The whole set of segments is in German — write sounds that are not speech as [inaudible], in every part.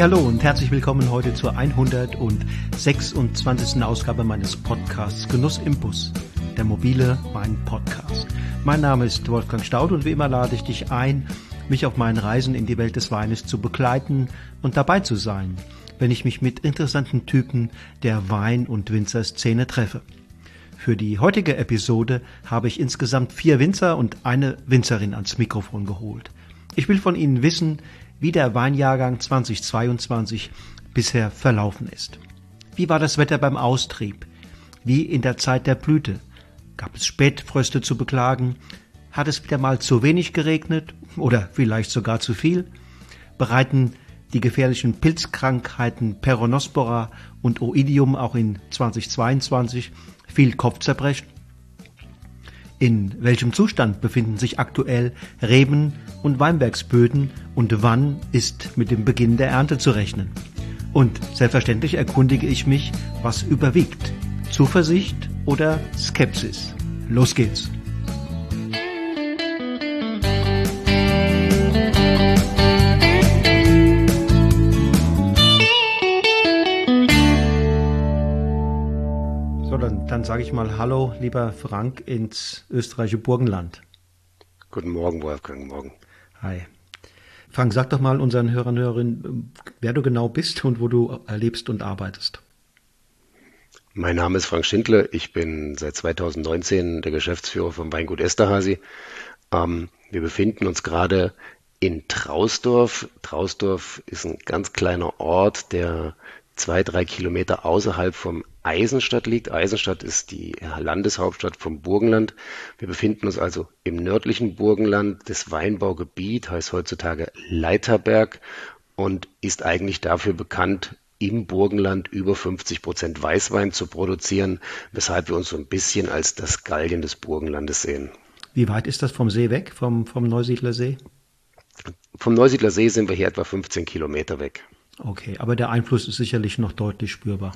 Hey, hallo und herzlich willkommen heute zur 126. Ausgabe meines Podcasts Genuss im Bus, der mobile Wein-Podcast. Mein Name ist Wolfgang Staud und wie immer lade ich dich ein, mich auf meinen Reisen in die Welt des Weines zu begleiten und dabei zu sein, wenn ich mich mit interessanten Typen der Wein- und Winzerszene treffe. Für die heutige Episode habe ich insgesamt vier Winzer und eine Winzerin ans Mikrofon geholt. Ich will von Ihnen wissen, wie der Weinjahrgang 2022 bisher verlaufen ist. Wie war das Wetter beim Austrieb? Wie in der Zeit der Blüte? Gab es Spätfröste zu beklagen? Hat es wieder mal zu wenig geregnet oder vielleicht sogar zu viel? Bereiten die gefährlichen Pilzkrankheiten Peronospora und Oidium auch in 2022 viel Kopfzerbrechen? In welchem Zustand befinden sich aktuell Reben und Weinbergsböden und wann ist mit dem Beginn der Ernte zu rechnen? Und selbstverständlich erkundige ich mich, was überwiegt. Zuversicht oder Skepsis? Los geht's! Dann sage ich mal Hallo, lieber Frank, ins österreichische Burgenland. Guten Morgen, Wolfgang, morgen. Hi. Frank, sag doch mal unseren Hörern und Hörerinnen, wer du genau bist und wo du lebst und arbeitest. Mein Name ist Frank Schindler. Ich bin seit 2019 der Geschäftsführer vom Weingut Esterhasi. Ähm, wir befinden uns gerade in Trausdorf. Trausdorf ist ein ganz kleiner Ort, der zwei, drei Kilometer außerhalb vom Eisenstadt liegt. Eisenstadt ist die Landeshauptstadt vom Burgenland. Wir befinden uns also im nördlichen Burgenland. Das Weinbaugebiet heißt heutzutage Leiterberg und ist eigentlich dafür bekannt, im Burgenland über 50 Prozent Weißwein zu produzieren, weshalb wir uns so ein bisschen als das Gallien des Burgenlandes sehen. Wie weit ist das vom See weg, vom, vom Neusiedler See? Vom Neusiedler See sind wir hier etwa 15 Kilometer weg. Okay, aber der Einfluss ist sicherlich noch deutlich spürbar.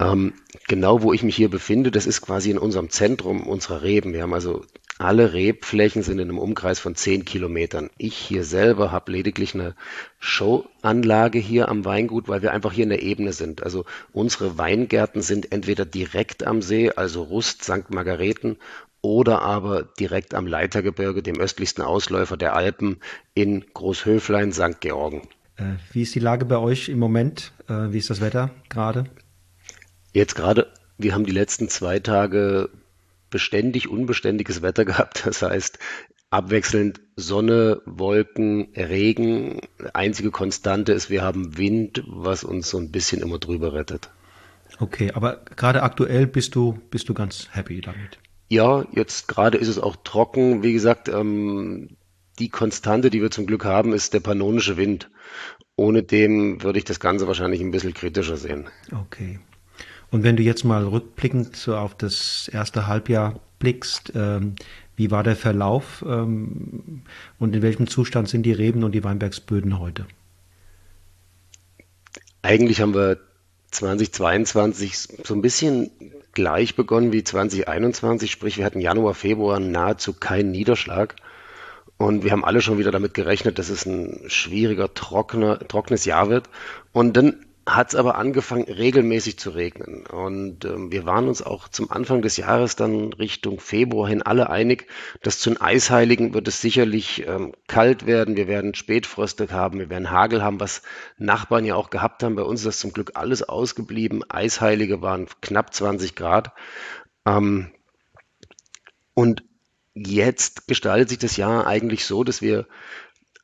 Ähm, genau wo ich mich hier befinde, das ist quasi in unserem Zentrum unserer Reben. Wir haben also alle Rebflächen sind in einem Umkreis von zehn Kilometern. Ich hier selber habe lediglich eine Showanlage hier am Weingut, weil wir einfach hier in der Ebene sind. Also unsere Weingärten sind entweder direkt am See, also Rust, St. Margareten, oder aber direkt am Leitergebirge, dem östlichsten Ausläufer der Alpen in Großhöflein, St. Georgen. Äh, wie ist die Lage bei euch im Moment? Äh, wie ist das Wetter gerade? Jetzt gerade, wir haben die letzten zwei Tage beständig unbeständiges Wetter [laughs] gehabt. Das heißt, abwechselnd Sonne, Wolken, Regen. Einzige Konstante ist, wir haben Wind, was uns so ein bisschen immer drüber rettet. Okay, aber gerade aktuell bist du, bist du ganz happy damit. Ja, jetzt gerade ist es auch trocken. Wie gesagt, ähm, die Konstante, die wir zum Glück haben, ist der pannonische Wind. Ohne dem würde ich das Ganze wahrscheinlich ein bisschen kritischer sehen. Okay. Und wenn du jetzt mal rückblickend so auf das erste Halbjahr blickst, ähm, wie war der Verlauf ähm, und in welchem Zustand sind die Reben und die Weinbergsböden heute? Eigentlich haben wir 2022 so ein bisschen gleich begonnen wie 2021, sprich wir hatten Januar, Februar nahezu keinen Niederschlag. Und wir haben alle schon wieder damit gerechnet, dass es ein schwieriger, trockener, trockenes Jahr wird. Und dann hat es aber angefangen, regelmäßig zu regnen. Und ähm, wir waren uns auch zum Anfang des Jahres dann Richtung Februar hin alle einig, dass zu den Eisheiligen wird es sicherlich ähm, kalt werden. Wir werden Spätfröste haben, wir werden Hagel haben, was Nachbarn ja auch gehabt haben. Bei uns ist das zum Glück alles ausgeblieben. Eisheilige waren knapp 20 Grad. Ähm, und jetzt gestaltet sich das Jahr eigentlich so, dass wir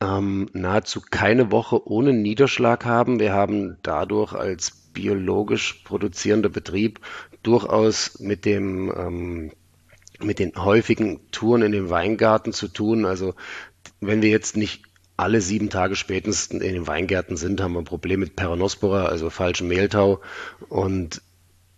ähm, nahezu keine Woche ohne Niederschlag haben. Wir haben dadurch als biologisch produzierender Betrieb durchaus mit dem ähm, mit den häufigen Touren in den Weingarten zu tun. Also wenn wir jetzt nicht alle sieben Tage spätestens in den Weingärten sind, haben wir ein Problem mit Peronospora, also falschem Mehltau. Und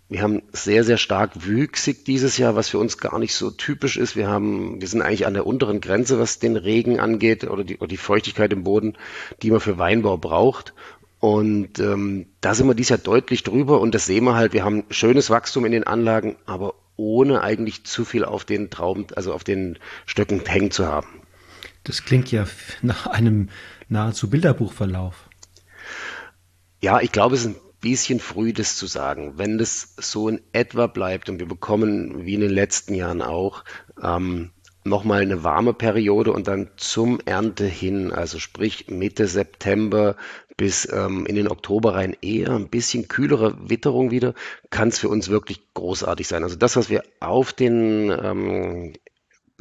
wir haben sehr, sehr stark wüchsig dieses Jahr, was für uns gar nicht so typisch ist. Wir haben, wir sind eigentlich an der unteren Grenze, was den Regen angeht oder die, oder die Feuchtigkeit im Boden, die man für Weinbau braucht. Und ähm, da sind wir dieses Jahr deutlich drüber und das sehen wir halt. Wir haben schönes Wachstum in den Anlagen, aber ohne eigentlich zu viel auf den Trauben, also auf den Stöcken hängen zu haben. Das klingt ja nach einem nahezu Bilderbuchverlauf. Ja, ich glaube, es ist ein bisschen früh, das zu sagen. Wenn das so in etwa bleibt und wir bekommen, wie in den letzten Jahren auch, ähm, nochmal eine warme Periode und dann zum Ernte hin, also sprich Mitte September bis ähm, in den Oktober rein eher ein bisschen kühlere Witterung wieder, kann es für uns wirklich großartig sein. Also das, was wir auf den ähm,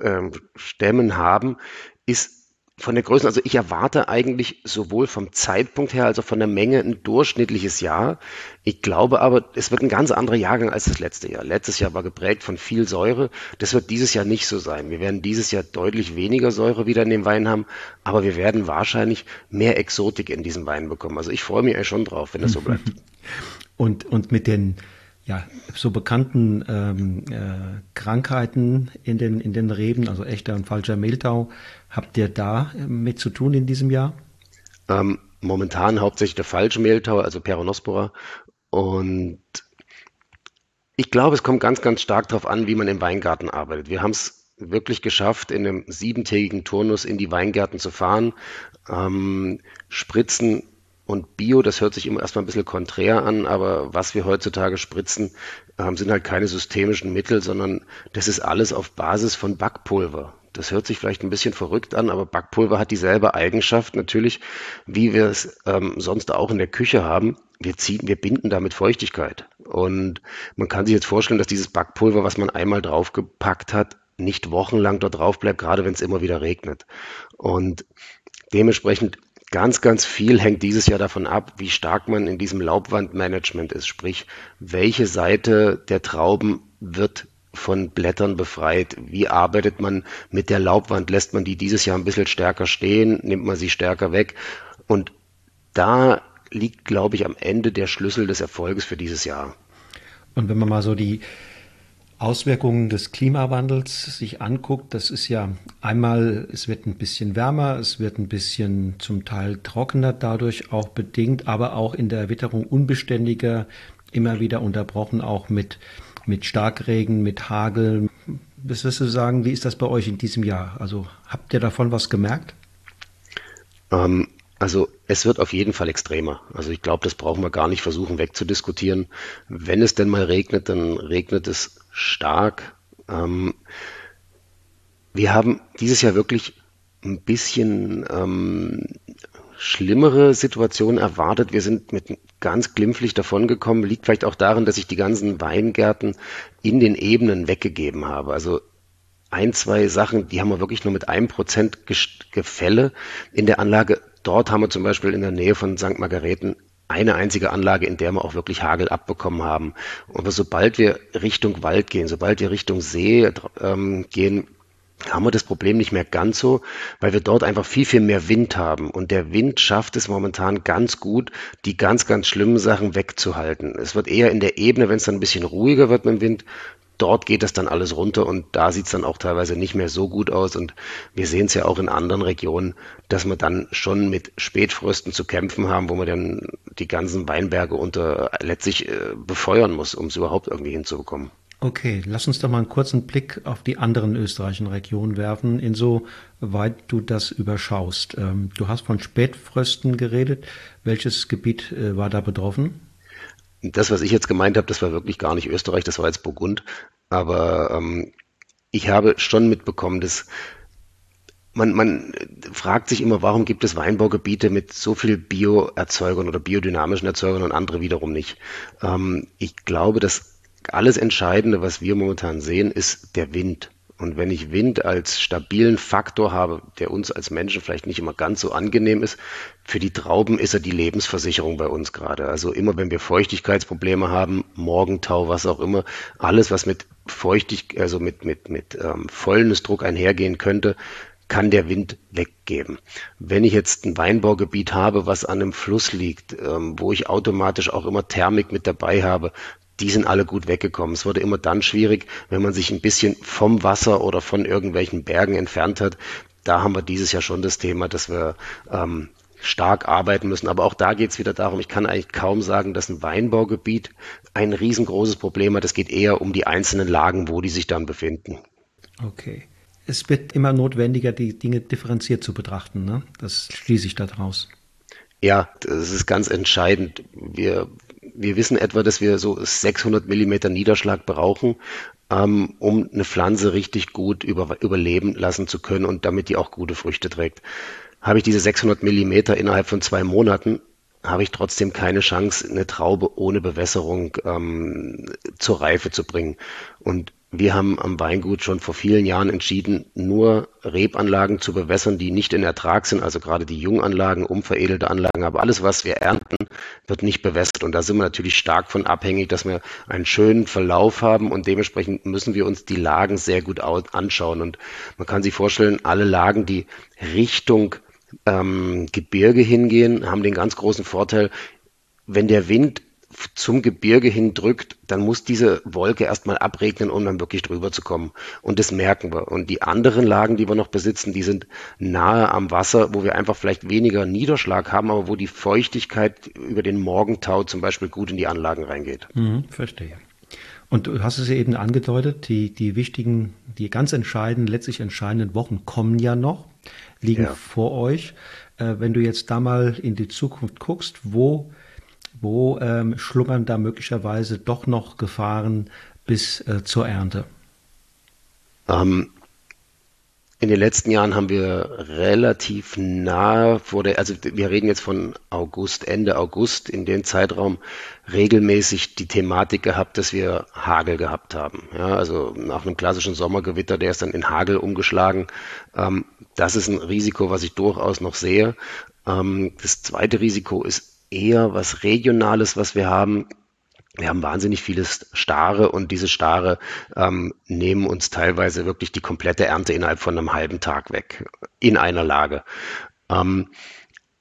ähm, Stämmen haben, ist von der Größe, also ich erwarte eigentlich sowohl vom Zeitpunkt her als auch von der Menge ein durchschnittliches Jahr. Ich glaube aber, es wird ein ganz anderer Jahrgang als das letzte Jahr. Letztes Jahr war geprägt von viel Säure. Das wird dieses Jahr nicht so sein. Wir werden dieses Jahr deutlich weniger Säure wieder in dem Wein haben, aber wir werden wahrscheinlich mehr Exotik in diesem Wein bekommen. Also ich freue mich eigentlich schon drauf, wenn das so bleibt. [laughs] Und, und mit den ja, so bekannten ähm, äh, Krankheiten in den, in den Reben, also echter und falscher Mehltau, habt ihr da äh, mit zu tun in diesem Jahr? Ähm, momentan hauptsächlich der falsche Mehltau, also Peronospora. Und ich glaube, es kommt ganz, ganz stark darauf an, wie man im Weingarten arbeitet. Wir haben es wirklich geschafft, in einem siebentägigen Turnus in die Weingärten zu fahren, ähm, Spritzen und Bio, das hört sich immer erstmal ein bisschen konträr an, aber was wir heutzutage spritzen, ähm, sind halt keine systemischen Mittel, sondern das ist alles auf Basis von Backpulver. Das hört sich vielleicht ein bisschen verrückt an, aber Backpulver hat dieselbe Eigenschaft natürlich, wie wir es ähm, sonst auch in der Küche haben. Wir ziehen, wir binden damit Feuchtigkeit. Und man kann sich jetzt vorstellen, dass dieses Backpulver, was man einmal draufgepackt hat, nicht wochenlang dort drauf bleibt, gerade wenn es immer wieder regnet. Und dementsprechend Ganz, ganz viel hängt dieses Jahr davon ab, wie stark man in diesem Laubwandmanagement ist. Sprich, welche Seite der Trauben wird von Blättern befreit? Wie arbeitet man mit der Laubwand? Lässt man die dieses Jahr ein bisschen stärker stehen? Nimmt man sie stärker weg? Und da liegt, glaube ich, am Ende der Schlüssel des Erfolges für dieses Jahr. Und wenn man mal so die Auswirkungen des Klimawandels sich anguckt, das ist ja einmal, es wird ein bisschen wärmer, es wird ein bisschen zum Teil trockener dadurch auch bedingt, aber auch in der Witterung unbeständiger, immer wieder unterbrochen, auch mit, mit Starkregen, mit Hagel. Was wirst du sagen, wie ist das bei euch in diesem Jahr? Also habt ihr davon was gemerkt? Ähm, also es wird auf jeden Fall extremer. Also ich glaube, das brauchen wir gar nicht versuchen wegzudiskutieren. Wenn es denn mal regnet, dann regnet es stark. Ähm, wir haben dieses Jahr wirklich ein bisschen ähm, schlimmere Situationen erwartet. Wir sind mit ganz glimpflich davongekommen. Liegt vielleicht auch daran, dass ich die ganzen Weingärten in den Ebenen weggegeben habe. Also ein, zwei Sachen, die haben wir wirklich nur mit einem Prozent Gefälle in der Anlage. Dort haben wir zum Beispiel in der Nähe von St. Margareten eine einzige Anlage, in der wir auch wirklich Hagel abbekommen haben. Und sobald wir Richtung Wald gehen, sobald wir Richtung See ähm, gehen, haben wir das Problem nicht mehr ganz so, weil wir dort einfach viel, viel mehr Wind haben. Und der Wind schafft es momentan ganz gut, die ganz, ganz schlimmen Sachen wegzuhalten. Es wird eher in der Ebene, wenn es dann ein bisschen ruhiger wird mit dem Wind, dort geht das dann alles runter und da sieht es dann auch teilweise nicht mehr so gut aus. Und wir sehen es ja auch in anderen Regionen, dass wir dann schon mit Spätfrösten zu kämpfen haben, wo man dann die ganzen Weinberge unter letztlich äh, befeuern muss, um es überhaupt irgendwie hinzubekommen. Okay, lass uns doch mal einen kurzen Blick auf die anderen österreichischen Regionen werfen, insoweit du das überschaust. Ähm, du hast von Spätfrösten geredet. Welches Gebiet äh, war da betroffen? Das, was ich jetzt gemeint habe, das war wirklich gar nicht Österreich, das war jetzt Burgund. Aber ähm, ich habe schon mitbekommen, dass man, man fragt sich immer, warum gibt es Weinbaugebiete mit so viel Bioerzeugern oder biodynamischen Erzeugern und andere wiederum nicht. Ähm, ich glaube, dass alles Entscheidende, was wir momentan sehen, ist der Wind. Und wenn ich Wind als stabilen Faktor habe, der uns als Menschen vielleicht nicht immer ganz so angenehm ist, für die Trauben ist er die Lebensversicherung bei uns gerade. Also immer wenn wir Feuchtigkeitsprobleme haben, Morgentau, was auch immer, alles was mit Feuchtig, also mit, mit, mit ähm, Fäulnisdruck einhergehen könnte, kann der Wind weggeben. Wenn ich jetzt ein Weinbaugebiet habe, was an einem Fluss liegt, ähm, wo ich automatisch auch immer Thermik mit dabei habe, die sind alle gut weggekommen. Es wurde immer dann schwierig, wenn man sich ein bisschen vom Wasser oder von irgendwelchen Bergen entfernt hat. Da haben wir dieses Jahr schon das Thema, dass wir ähm, stark arbeiten müssen. Aber auch da geht es wieder darum, ich kann eigentlich kaum sagen, dass ein Weinbaugebiet ein riesengroßes Problem hat. Es geht eher um die einzelnen Lagen, wo die sich dann befinden. Okay. Es wird immer notwendiger, die Dinge differenziert zu betrachten. Ne? Das schließe ich daraus. Ja, das ist ganz entscheidend. Wir, wir wissen etwa, dass wir so 600 Millimeter Niederschlag brauchen, ähm, um eine Pflanze richtig gut über, überleben lassen zu können und damit die auch gute Früchte trägt. Habe ich diese 600 Millimeter innerhalb von zwei Monaten, habe ich trotzdem keine Chance, eine Traube ohne Bewässerung ähm, zur Reife zu bringen. Und wir haben am Weingut schon vor vielen Jahren entschieden, nur Rebanlagen zu bewässern, die nicht in Ertrag sind, also gerade die Junganlagen, unveredelte Anlagen, aber alles, was wir ernten, wird nicht bewässert. Und da sind wir natürlich stark von abhängig, dass wir einen schönen Verlauf haben und dementsprechend müssen wir uns die Lagen sehr gut anschauen. Und man kann sich vorstellen, alle Lagen, die Richtung ähm, Gebirge hingehen, haben den ganz großen Vorteil, wenn der Wind zum Gebirge hin drückt, dann muss diese Wolke erstmal abregnen, um dann wirklich drüber zu kommen. Und das merken wir. Und die anderen Lagen, die wir noch besitzen, die sind nahe am Wasser, wo wir einfach vielleicht weniger Niederschlag haben, aber wo die Feuchtigkeit über den Morgentau zum Beispiel gut in die Anlagen reingeht. Mhm, verstehe. Und du hast es ja eben angedeutet, die, die wichtigen, die ganz entscheidenden, letztlich entscheidenden Wochen kommen ja noch, liegen ja. vor euch. Äh, wenn du jetzt da mal in die Zukunft guckst, wo wo ähm, schlummern da möglicherweise doch noch Gefahren bis äh, zur Ernte? Ähm, in den letzten Jahren haben wir relativ nah vor der, also wir reden jetzt von August, Ende August, in dem Zeitraum regelmäßig die Thematik gehabt, dass wir Hagel gehabt haben. Ja, also nach einem klassischen Sommergewitter, der ist dann in Hagel umgeschlagen. Ähm, das ist ein Risiko, was ich durchaus noch sehe. Ähm, das zweite Risiko ist eher was Regionales, was wir haben. Wir haben wahnsinnig vieles Stare und diese Stare ähm, nehmen uns teilweise wirklich die komplette Ernte innerhalb von einem halben Tag weg in einer Lage. Ähm,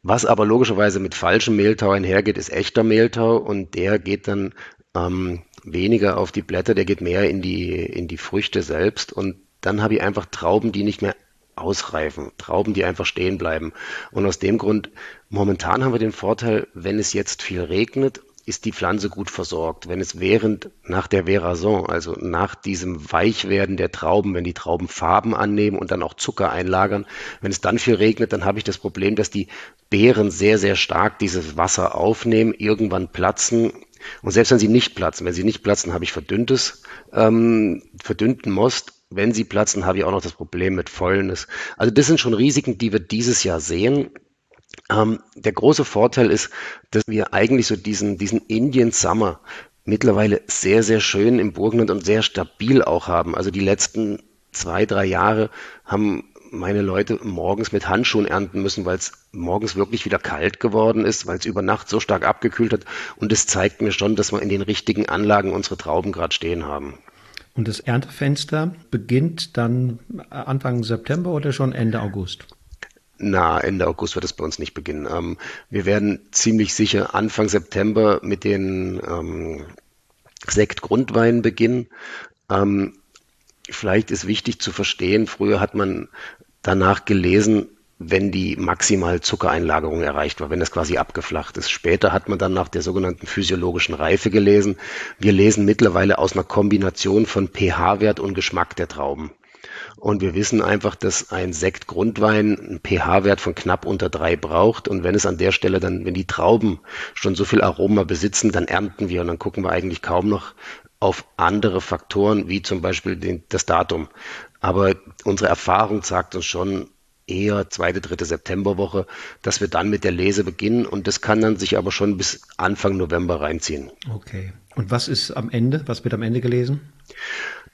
was aber logischerweise mit falschem Mehltau einhergeht, ist echter Mehltau und der geht dann ähm, weniger auf die Blätter, der geht mehr in die, in die Früchte selbst und dann habe ich einfach Trauben, die nicht mehr ausreifen, Trauben, die einfach stehen bleiben. Und aus dem Grund, momentan haben wir den Vorteil, wenn es jetzt viel regnet, ist die Pflanze gut versorgt. Wenn es während, nach der Veraison, also nach diesem Weichwerden der Trauben, wenn die Trauben Farben annehmen und dann auch Zucker einlagern, wenn es dann viel regnet, dann habe ich das Problem, dass die Beeren sehr, sehr stark dieses Wasser aufnehmen, irgendwann platzen. Und selbst wenn sie nicht platzen, wenn sie nicht platzen, habe ich verdünntes, ähm, verdünnten Most wenn sie platzen, habe ich auch noch das Problem mit Fäulnis. Also das sind schon Risiken, die wir dieses Jahr sehen. Ähm, der große Vorteil ist, dass wir eigentlich so diesen, diesen Indian Summer mittlerweile sehr, sehr schön im Burgenland und sehr stabil auch haben. Also die letzten zwei, drei Jahre haben meine Leute morgens mit Handschuhen ernten müssen, weil es morgens wirklich wieder kalt geworden ist, weil es über Nacht so stark abgekühlt hat. Und es zeigt mir schon, dass wir in den richtigen Anlagen unsere Trauben gerade stehen haben. Und das Erntefenster beginnt dann Anfang September oder schon Ende August? Na, Ende August wird es bei uns nicht beginnen. Ähm, wir werden ziemlich sicher Anfang September mit den ähm, Sektgrundweinen beginnen. Ähm, vielleicht ist wichtig zu verstehen, früher hat man danach gelesen, wenn die maximal Zuckereinlagerung erreicht war, wenn das quasi abgeflacht ist. Später hat man dann nach der sogenannten physiologischen Reife gelesen. Wir lesen mittlerweile aus einer Kombination von pH-Wert und Geschmack der Trauben. Und wir wissen einfach, dass ein Sektgrundwein einen pH-Wert von knapp unter drei braucht. Und wenn es an der Stelle dann, wenn die Trauben schon so viel Aroma besitzen, dann ernten wir und dann gucken wir eigentlich kaum noch auf andere Faktoren, wie zum Beispiel den, das Datum. Aber unsere Erfahrung sagt uns schon, eher zweite, dritte Septemberwoche, dass wir dann mit der Lese beginnen und das kann dann sich aber schon bis Anfang November reinziehen. Okay. Und was ist am Ende? Was wird am Ende gelesen?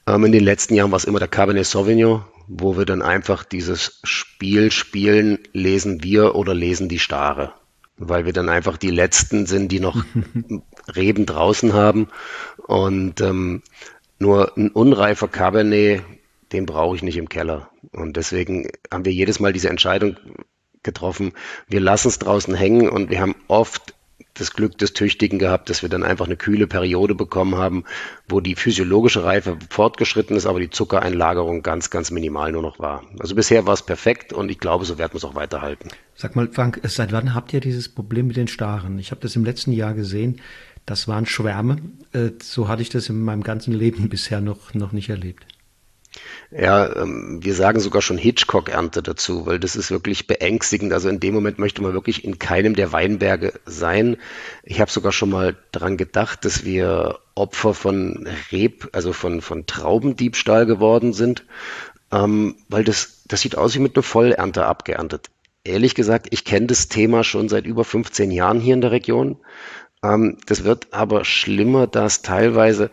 Ähm, in den letzten Jahren war es immer der Cabernet Sauvignon, wo wir dann einfach dieses Spiel spielen, lesen wir oder lesen die Stare. Weil wir dann einfach die Letzten sind, die noch [laughs] Reben draußen haben. Und ähm, nur ein unreifer Cabernet den brauche ich nicht im Keller. Und deswegen haben wir jedes Mal diese Entscheidung getroffen, wir lassen es draußen hängen und wir haben oft das Glück des Tüchtigen gehabt, dass wir dann einfach eine kühle Periode bekommen haben, wo die physiologische Reife fortgeschritten ist, aber die Zuckereinlagerung ganz, ganz minimal nur noch war. Also bisher war es perfekt und ich glaube, so werden wir es auch weiterhalten. Sag mal, Frank, seit wann habt ihr dieses Problem mit den Staren? Ich habe das im letzten Jahr gesehen. Das waren Schwärme. Äh, so hatte ich das in meinem ganzen Leben [laughs] bisher noch, noch nicht erlebt. Ja, ähm, wir sagen sogar schon Hitchcock-Ernte dazu, weil das ist wirklich beängstigend. Also in dem Moment möchte man wirklich in keinem der Weinberge sein. Ich habe sogar schon mal daran gedacht, dass wir Opfer von Reb, also von, von Traubendiebstahl geworden sind, ähm, weil das, das sieht aus wie mit einer Vollernte abgeerntet. Ehrlich gesagt, ich kenne das Thema schon seit über 15 Jahren hier in der Region. Ähm, das wird aber schlimmer, da es teilweise,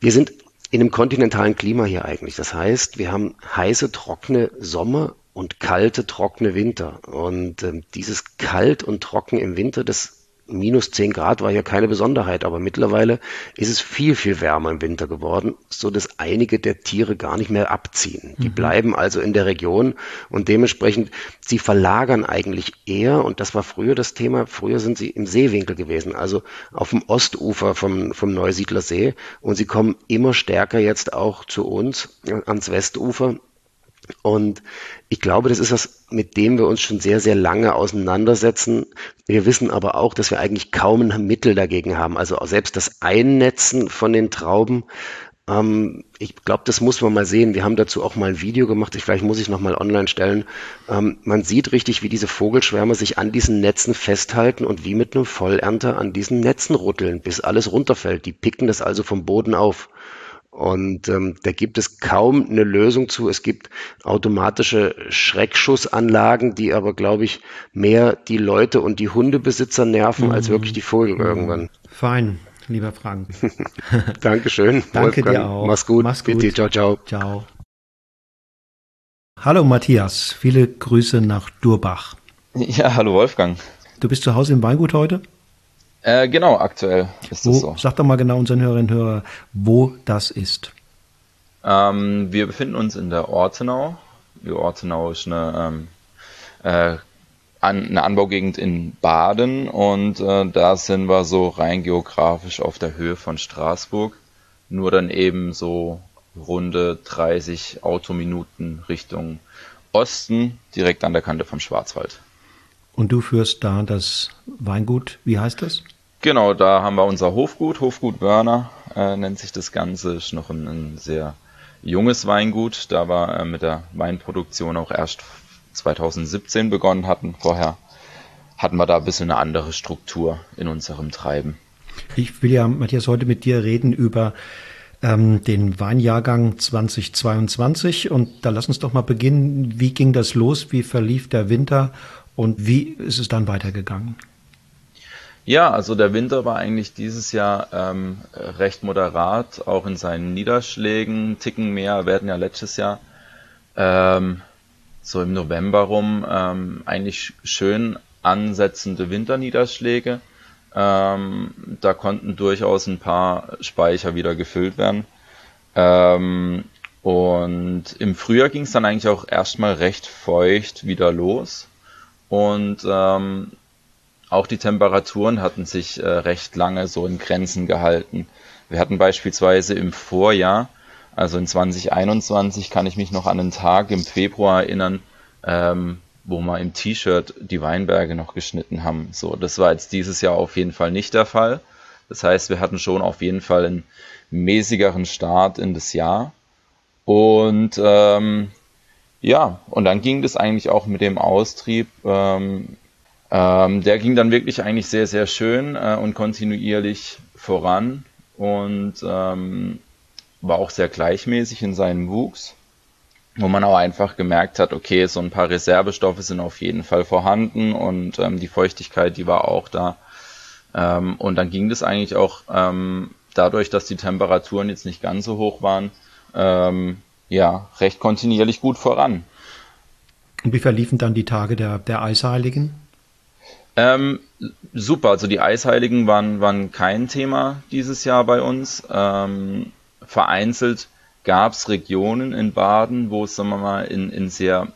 wir sind in einem kontinentalen Klima hier eigentlich. Das heißt, wir haben heiße, trockene Sommer und kalte, trockene Winter. Und ähm, dieses kalt und trocken im Winter, das minus 10 Grad war ja keine Besonderheit, aber mittlerweile ist es viel, viel wärmer im Winter geworden, so dass einige der Tiere gar nicht mehr abziehen. Die mhm. bleiben also in der Region und dementsprechend, sie verlagern eigentlich eher, und das war früher das Thema, früher sind sie im Seewinkel gewesen, also auf dem Ostufer vom, vom Neusiedler See und sie kommen immer stärker jetzt auch zu uns ans Westufer und ich glaube, das ist das, mit dem wir uns schon sehr, sehr lange auseinandersetzen. Wir wissen aber auch, dass wir eigentlich kaum ein Mittel dagegen haben. Also selbst das Einnetzen von den Trauben, ähm, ich glaube, das muss man mal sehen. Wir haben dazu auch mal ein Video gemacht. Ich, vielleicht muss ich noch mal online stellen. Ähm, man sieht richtig, wie diese Vogelschwärme sich an diesen Netzen festhalten und wie mit einem Vollernter an diesen Netzen rütteln, bis alles runterfällt. Die picken das also vom Boden auf. Und ähm, da gibt es kaum eine Lösung zu. Es gibt automatische Schreckschussanlagen, die aber, glaube ich, mehr die Leute und die Hundebesitzer nerven, mhm. als wirklich die Vögel mhm. irgendwann. Fein, lieber Frank. [laughs] [laughs] Dankeschön. Danke Wolfgang. dir auch. Mach's gut. Mach's gut. Bitte. Ciao, ciao. Ciao. Hallo Matthias, viele Grüße nach Durbach. Ja, hallo Wolfgang. Du bist zu Hause im Weingut heute? Äh, genau, aktuell ist wo, das so. Sag doch mal genau unseren Hörerinnen und Hörern, wo das ist. Ähm, wir befinden uns in der Ortenau. Die Ortenau ist eine, ähm, äh, an, eine Anbaugegend in Baden und äh, da sind wir so rein geografisch auf der Höhe von Straßburg. Nur dann eben so runde 30 Autominuten Richtung Osten, direkt an der Kante vom Schwarzwald. Und du führst da das Weingut, wie heißt das? Genau, da haben wir unser Hofgut, Hofgut Wörner äh, nennt sich das Ganze, ist noch ein, ein sehr junges Weingut, da wir äh, mit der Weinproduktion auch erst 2017 begonnen hatten. Vorher hatten wir da ein bisschen eine andere Struktur in unserem Treiben. Ich will ja, Matthias, heute mit dir reden über ähm, den Weinjahrgang 2022 und da lass uns doch mal beginnen. Wie ging das los? Wie verlief der Winter und wie ist es dann weitergegangen? Ja, also der Winter war eigentlich dieses Jahr ähm, recht moderat, auch in seinen Niederschlägen, Ticken mehr. Hatten ja letztes Jahr ähm, so im November rum ähm, eigentlich schön ansetzende Winterniederschläge. Ähm, da konnten durchaus ein paar Speicher wieder gefüllt werden. Ähm, und im Frühjahr ging es dann eigentlich auch erstmal recht feucht wieder los. Und ähm, auch die Temperaturen hatten sich äh, recht lange so in Grenzen gehalten. Wir hatten beispielsweise im Vorjahr, also in 2021, kann ich mich noch an einen Tag im Februar erinnern, ähm, wo wir im T-Shirt die Weinberge noch geschnitten haben. So, das war jetzt dieses Jahr auf jeden Fall nicht der Fall. Das heißt, wir hatten schon auf jeden Fall einen mäßigeren Start in das Jahr. Und ähm, ja, und dann ging das eigentlich auch mit dem Austrieb. Ähm, ähm, der ging dann wirklich eigentlich sehr, sehr schön äh, und kontinuierlich voran und ähm, war auch sehr gleichmäßig in seinem Wuchs, wo man auch einfach gemerkt hat, okay, so ein paar Reservestoffe sind auf jeden Fall vorhanden und ähm, die Feuchtigkeit, die war auch da. Ähm, und dann ging das eigentlich auch ähm, dadurch, dass die Temperaturen jetzt nicht ganz so hoch waren, ähm, ja, recht kontinuierlich gut voran. Und wie verliefen dann die Tage der, der Eisheiligen? Ähm, super, also die Eisheiligen waren, waren kein Thema dieses Jahr bei uns. Ähm, vereinzelt gab es Regionen in Baden, wo es, sagen wir mal, in, in sehr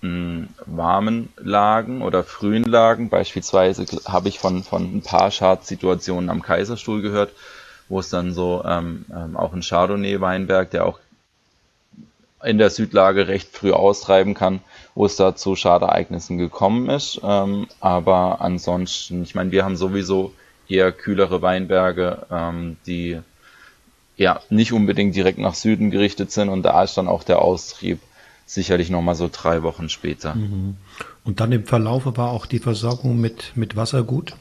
mh, hm, warmen Lagen oder frühen Lagen, beispielsweise habe ich von, von ein paar Schadssituationen am Kaiserstuhl gehört, wo es dann so ähm, ähm, auch ein Chardonnay-Weinberg, der auch in der Südlage recht früh austreiben kann, wo es da zu Schadereignissen gekommen ist. Ähm, aber ansonsten, ich meine, wir haben sowieso eher kühlere Weinberge, ähm, die ja nicht unbedingt direkt nach Süden gerichtet sind und da ist dann auch der Austrieb sicherlich nochmal so drei Wochen später. Mhm. Und dann im Verlauf war auch die Versorgung mit, mit Wasser gut?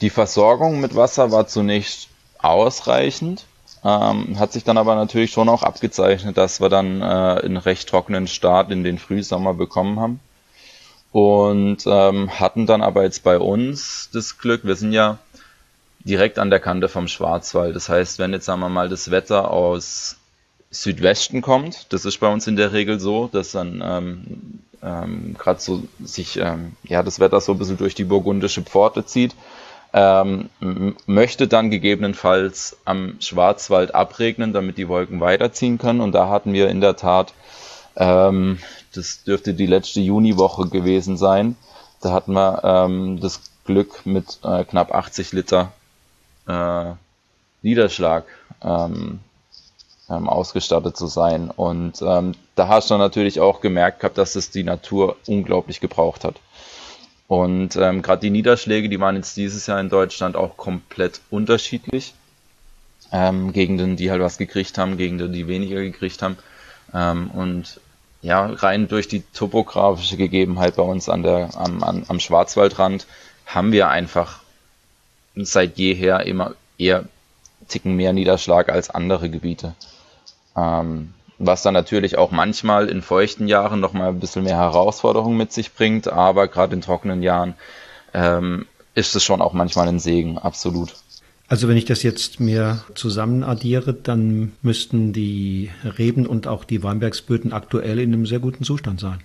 Die Versorgung mit Wasser war zunächst ausreichend, ähm, hat sich dann aber natürlich schon auch abgezeichnet, dass wir dann äh, einen recht trockenen Start in den Frühsommer bekommen haben. Und ähm, hatten dann aber jetzt bei uns das Glück, wir sind ja direkt an der Kante vom Schwarzwald. Das heißt, wenn jetzt sagen wir mal das Wetter aus Südwesten kommt, das ist bei uns in der Regel so, dass dann ähm, ähm, gerade so sich ähm, ja das Wetter so ein bisschen durch die burgundische Pforte zieht, ähm, möchte dann gegebenenfalls am Schwarzwald abregnen, damit die Wolken weiterziehen können. Und da hatten wir in der Tat, ähm, das dürfte die letzte Juniwoche gewesen sein, da hatten wir ähm, das Glück mit äh, knapp 80 Liter äh, Niederschlag ähm, ähm, ausgestattet zu sein. Und ähm, da hast du natürlich auch gemerkt gehabt, dass es die Natur unglaublich gebraucht hat. Und ähm, gerade die Niederschläge, die waren jetzt dieses Jahr in Deutschland auch komplett unterschiedlich. Ähm, Gegenden, die halt was gekriegt haben, Gegenden, die weniger gekriegt haben. Ähm, und ja, rein durch die topografische Gegebenheit bei uns an der, am, an, am Schwarzwaldrand haben wir einfach seit jeher immer eher Ticken mehr Niederschlag als andere Gebiete. Ähm, was dann natürlich auch manchmal in feuchten Jahren nochmal ein bisschen mehr Herausforderungen mit sich bringt, aber gerade in trockenen Jahren ähm, ist es schon auch manchmal ein Segen, absolut. Also wenn ich das jetzt mir zusammen addiere, dann müssten die Reben und auch die Weinbergsböden aktuell in einem sehr guten Zustand sein.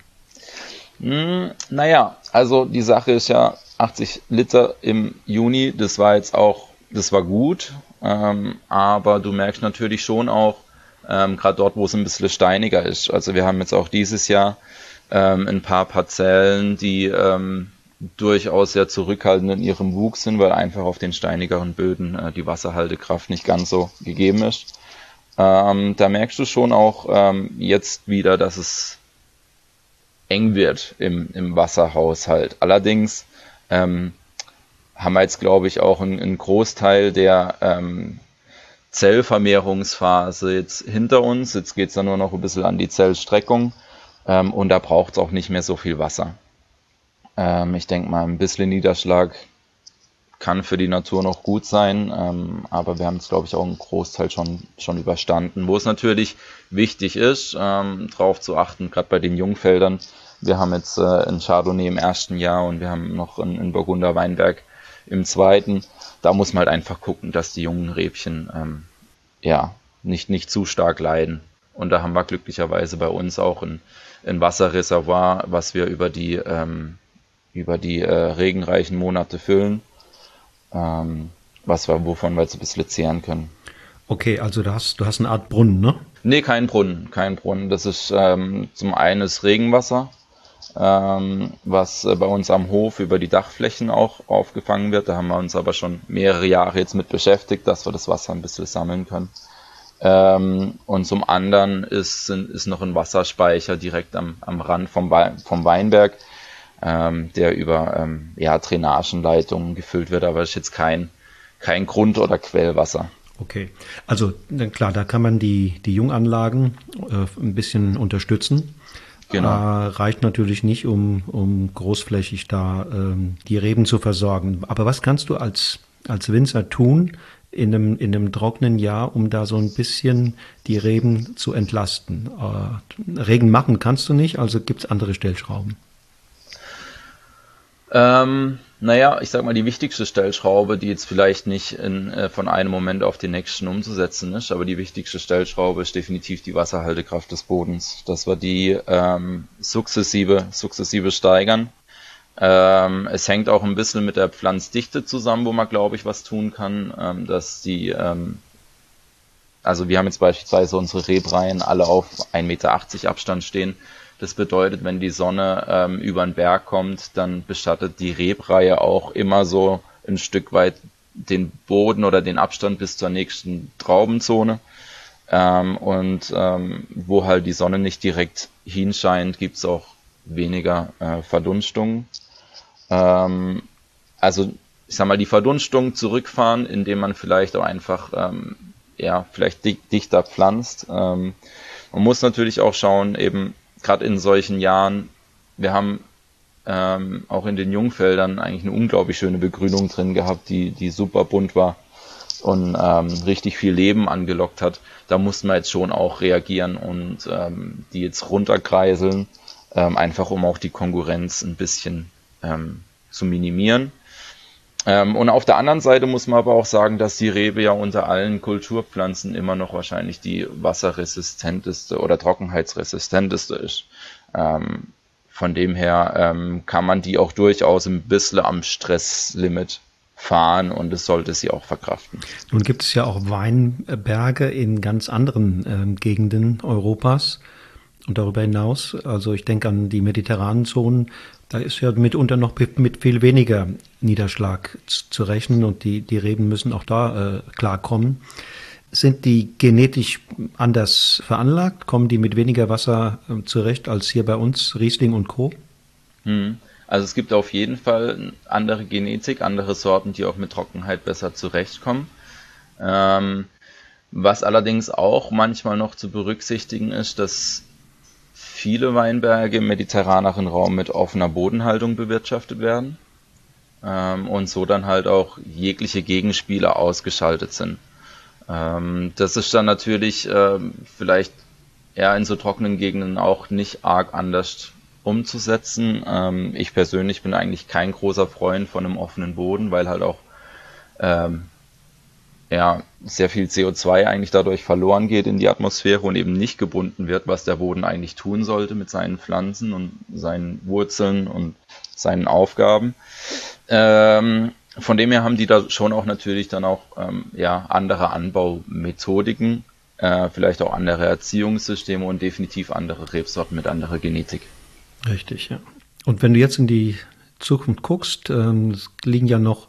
Hm, naja, also die Sache ist ja 80 Liter im Juni, das war jetzt auch, das war gut, ähm, aber du merkst natürlich schon auch, ähm, gerade dort, wo es ein bisschen steiniger ist. Also wir haben jetzt auch dieses Jahr ähm, ein paar Parzellen, die ähm, durchaus sehr zurückhaltend in ihrem Wuchs sind, weil einfach auf den steinigeren Böden äh, die Wasserhaltekraft nicht ganz so gegeben ist. Ähm, da merkst du schon auch ähm, jetzt wieder, dass es eng wird im, im Wasserhaushalt. Allerdings ähm, haben wir jetzt, glaube ich, auch einen, einen Großteil der ähm, Zellvermehrungsphase jetzt hinter uns. Jetzt geht es dann nur noch ein bisschen an die Zellstreckung ähm, und da braucht es auch nicht mehr so viel Wasser. Ähm, ich denke mal, ein bisschen Niederschlag kann für die Natur noch gut sein, ähm, aber wir haben es, glaube ich, auch einen Großteil schon, schon überstanden. Wo es natürlich wichtig ist, ähm, darauf zu achten, gerade bei den Jungfeldern. Wir haben jetzt äh, ein Chardonnay im ersten Jahr und wir haben noch ein, ein Burgunder Weinberg im zweiten da muss man halt einfach gucken, dass die jungen Rebchen ähm, ja nicht, nicht zu stark leiden. Und da haben wir glücklicherweise bei uns auch ein, ein Wasserreservoir, was wir über die, ähm, über die äh, regenreichen Monate füllen, ähm, was wir, wovon wir jetzt ein bisschen zehren können. Okay, also du hast, du hast eine Art Brunnen, ne? Nee, kein Brunnen, kein Brunnen. Das ist ähm, zum einen das Regenwasser, was äh, bei uns am Hof über die Dachflächen auch aufgefangen wird. Da haben wir uns aber schon mehrere Jahre jetzt mit beschäftigt, dass wir das Wasser ein bisschen sammeln können. Ähm, und zum anderen ist, ist noch ein Wasserspeicher direkt am, am Rand vom, vom Weinberg, ähm, der über ähm, ja, Drainagenleitungen gefüllt wird, aber ist jetzt kein, kein Grund- oder Quellwasser. Okay, also klar, da kann man die, die Junganlagen äh, ein bisschen unterstützen. Genau. Äh, reicht natürlich nicht, um, um großflächig da ähm, die Reben zu versorgen. Aber was kannst du als, als Winzer tun in einem, in einem trockenen Jahr, um da so ein bisschen die Reben zu entlasten? Äh, Regen machen kannst du nicht, also gibt es andere Stellschrauben. Ähm, naja, ich sag mal, die wichtigste Stellschraube, die jetzt vielleicht nicht in, äh, von einem Moment auf den nächsten umzusetzen ist, aber die wichtigste Stellschraube ist definitiv die Wasserhaltekraft des Bodens, dass wir die ähm, sukzessive, sukzessive steigern. Ähm, es hängt auch ein bisschen mit der Pflanzdichte zusammen, wo man, glaube ich, was tun kann, ähm, dass die, ähm, also wir haben jetzt beispielsweise unsere Rebreihen alle auf 1,80 Meter Abstand stehen das bedeutet, wenn die Sonne ähm, über den Berg kommt, dann bestattet die Rebreihe auch immer so ein Stück weit den Boden oder den Abstand bis zur nächsten Traubenzone. Ähm, und ähm, wo halt die Sonne nicht direkt hinscheint, gibt's auch weniger äh, Verdunstung. Ähm, also ich sag mal, die Verdunstung zurückfahren, indem man vielleicht auch einfach ähm, ja, vielleicht dichter pflanzt. Ähm, man muss natürlich auch schauen, eben gerade in solchen Jahren, wir haben ähm, auch in den Jungfeldern eigentlich eine unglaublich schöne Begrünung drin gehabt, die, die super bunt war und ähm, richtig viel Leben angelockt hat. Da mussten wir jetzt schon auch reagieren und ähm, die jetzt runterkreiseln, ähm, einfach um auch die Konkurrenz ein bisschen ähm, zu minimieren. Ähm, und auf der anderen Seite muss man aber auch sagen, dass die Rebe ja unter allen Kulturpflanzen immer noch wahrscheinlich die wasserresistenteste oder trockenheitsresistenteste ist. Ähm, von dem her ähm, kann man die auch durchaus ein bisschen am Stresslimit fahren und es sollte sie auch verkraften. Nun gibt es ja auch Weinberge in ganz anderen äh, Gegenden Europas und darüber hinaus. Also ich denke an die mediterranen Zonen, da ist ja mitunter noch mit viel weniger Niederschlag zu rechnen und die, die Reben müssen auch da äh, klarkommen. Sind die genetisch anders veranlagt? Kommen die mit weniger Wasser äh, zurecht als hier bei uns, Riesling und Co.? Hm. Also es gibt auf jeden Fall andere Genetik, andere Sorten, die auch mit Trockenheit besser zurechtkommen. Ähm, was allerdings auch manchmal noch zu berücksichtigen ist, dass viele Weinberge im mediterraneren Raum mit offener Bodenhaltung bewirtschaftet werden ähm, und so dann halt auch jegliche Gegenspieler ausgeschaltet sind. Ähm, das ist dann natürlich ähm, vielleicht eher in so trockenen Gegenden auch nicht arg anders umzusetzen. Ähm, ich persönlich bin eigentlich kein großer Freund von einem offenen Boden, weil halt auch ähm, ja, sehr viel CO2 eigentlich dadurch verloren geht in die Atmosphäre und eben nicht gebunden wird, was der Boden eigentlich tun sollte mit seinen Pflanzen und seinen Wurzeln und seinen Aufgaben. Ähm, von dem her haben die da schon auch natürlich dann auch ähm, ja, andere Anbaumethodiken, äh, vielleicht auch andere Erziehungssysteme und definitiv andere Rebsorten mit anderer Genetik. Richtig, ja. Und wenn du jetzt in die Zukunft guckst, ähm, es liegen ja noch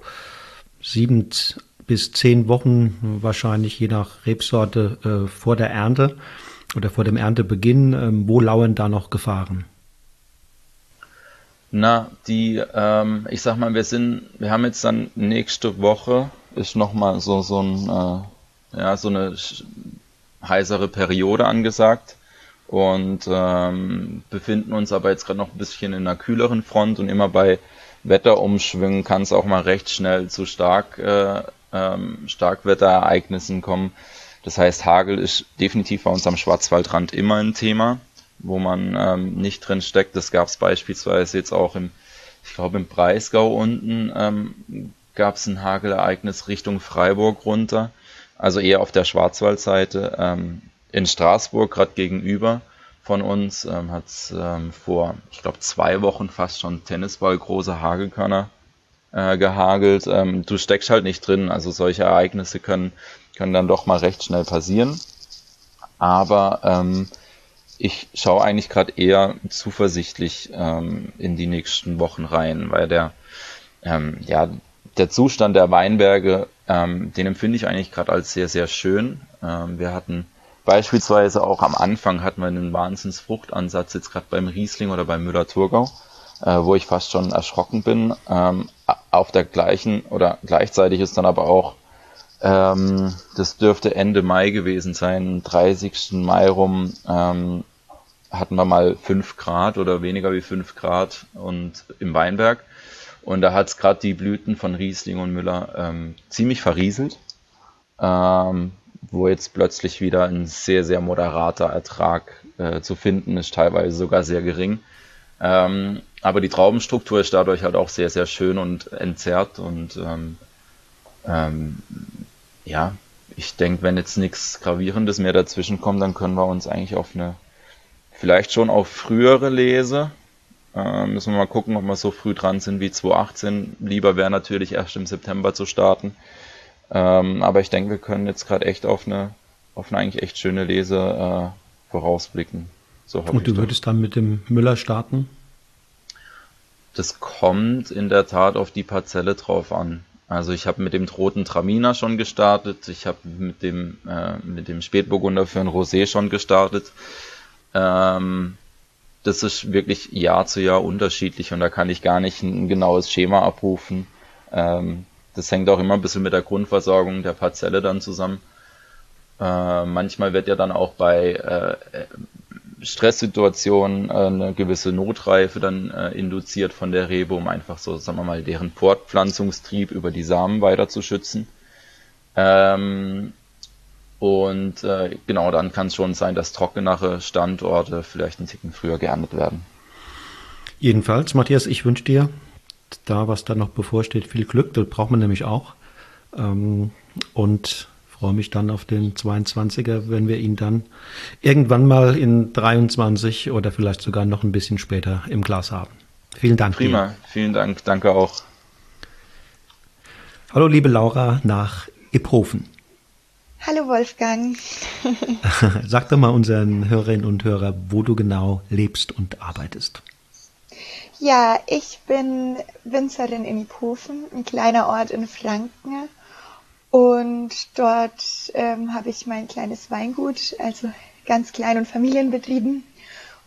sieben bis zehn Wochen wahrscheinlich je nach Rebsorte äh, vor der Ernte oder vor dem Erntebeginn. Ähm, wo lauern da noch Gefahren? Na, die, ähm, ich sag mal, wir sind, wir haben jetzt dann nächste Woche ist nochmal so so ein, äh, ja so eine heißere Periode angesagt und ähm, befinden uns aber jetzt gerade noch ein bisschen in einer kühleren Front und immer bei Wetterumschwüngen kann es auch mal recht schnell zu stark äh, ähm, Starkwetterereignissen kommen. Das heißt, Hagel ist definitiv bei uns am Schwarzwaldrand immer ein Thema, wo man ähm, nicht drin steckt. Das gab es beispielsweise jetzt auch im, ich glaube im Breisgau unten ähm, gab es ein Hagelereignis Richtung Freiburg runter, also eher auf der Schwarzwaldseite. Ähm, in Straßburg, gerade gegenüber von uns, ähm, hat es ähm, vor, ich glaube, zwei Wochen fast schon Tennisball große Hagelkörner äh, gehagelt. Ähm, du steckst halt nicht drin. Also solche Ereignisse können, können dann doch mal recht schnell passieren. Aber ähm, ich schaue eigentlich gerade eher zuversichtlich ähm, in die nächsten Wochen rein, weil der, ähm, ja, der Zustand der Weinberge, ähm, den empfinde ich eigentlich gerade als sehr, sehr schön. Ähm, wir hatten beispielsweise auch am Anfang hatten wir einen Wahnsinnsfruchtansatz, jetzt gerade beim Riesling oder beim Müller-Thurgau äh, wo ich fast schon erschrocken bin. Ähm, auf der gleichen oder gleichzeitig ist dann aber auch, ähm, das dürfte Ende Mai gewesen sein, 30. Mai rum, ähm, hatten wir mal 5 Grad oder weniger wie 5 Grad und im Weinberg. Und da hat es gerade die Blüten von Riesling und Müller ähm, ziemlich verrieselt, ähm, wo jetzt plötzlich wieder ein sehr, sehr moderater Ertrag äh, zu finden ist, teilweise sogar sehr gering. Ähm, aber die Traubenstruktur ist dadurch halt auch sehr, sehr schön und entzerrt und ähm, ähm, ja, ich denke, wenn jetzt nichts Gravierendes mehr dazwischen kommt, dann können wir uns eigentlich auf eine, vielleicht schon auf frühere Lese, äh, müssen wir mal gucken, ob wir so früh dran sind wie 2018. Lieber wäre natürlich erst im September zu starten. Ähm, aber ich denke, wir können jetzt gerade echt auf eine, auf eine eigentlich echt schöne Lese äh, vorausblicken. So Und du würdest dann mit dem Müller starten? Das kommt in der Tat auf die Parzelle drauf an. Also ich habe mit dem roten Traminer schon gestartet, ich habe mit dem äh, mit dem Spätburgunder für ein Rosé schon gestartet. Ähm, das ist wirklich Jahr zu Jahr unterschiedlich und da kann ich gar nicht ein, genaues Schema abrufen. Ähm, das hängt auch immer ein bisschen mit der Grundversorgung der Parzelle dann zusammen. Äh, manchmal wird ja dann auch bei äh, Stresssituationen äh, eine gewisse Notreife dann äh, induziert von der Rebe, um einfach so, sagen wir mal, deren Fortpflanzungstrieb über die Samen weiter zu schützen. Ähm, und äh, genau, dann kann es schon sein, dass trockenere Standorte vielleicht einen Ticken früher geerntet werden. Jedenfalls, Matthias, ich wünsche dir da, was da noch bevorsteht, viel Glück. Das braucht man nämlich auch. Ähm, und freue mich dann auf den 22er, wenn wir ihn dann irgendwann mal in 23 oder vielleicht sogar noch ein bisschen später im Glas haben. Vielen Dank. Prima, dir. vielen Dank, danke auch. Hallo liebe Laura nach Iphofen. Hallo Wolfgang. [laughs] Sag doch mal unseren Hörerinnen und Hörern, wo du genau lebst und arbeitest. Ja, ich bin Winzerin in Iphofen, ein kleiner Ort in Franken. Und dort ähm, habe ich mein kleines Weingut, also ganz klein und familienbetrieben.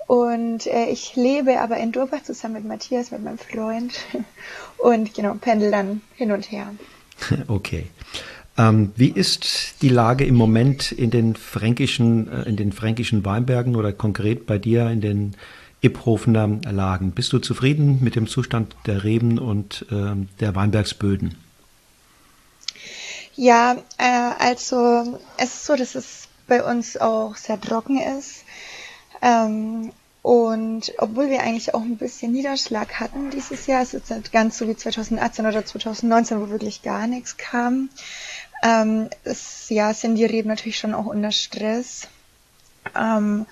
Und äh, ich lebe aber in Durbach zusammen mit Matthias, mit meinem Freund. [laughs] Und genau, pendel dann hin und her. [laughs] Okay. Ähm, wie ist die Lage im Moment in den fränkischen, äh, in den fränkischen Weinbergen oder konkret bei dir in den Ipphofener Lagen? Bist du zufrieden mit dem Zustand der Reben und äh, der Weinbergsböden? Ja, äh, also es ist so, dass es bei uns auch sehr trocken ist. Ähm, und obwohl wir eigentlich auch ein bisschen Niederschlag hatten dieses Jahr, es ist nicht ganz so wie 2018 oder 2019, wo wirklich gar nichts kam, ähm, es, ja, sind die Reben natürlich schon auch unter Stress. Ähm,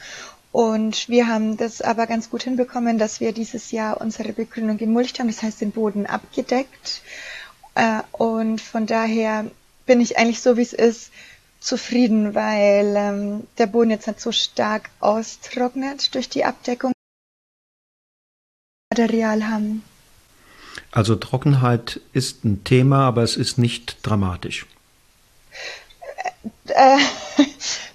und wir haben das aber ganz gut hinbekommen, dass wir dieses Jahr unsere Begrünung gemulcht haben, das heißt den Boden abgedeckt. Äh, und von daher bin ich eigentlich so, wie es ist, zufrieden, weil ähm, der Boden jetzt nicht so stark austrocknet durch die Abdeckung. Material haben. Also Trockenheit ist ein Thema, aber es ist nicht dramatisch. Äh, äh, [laughs]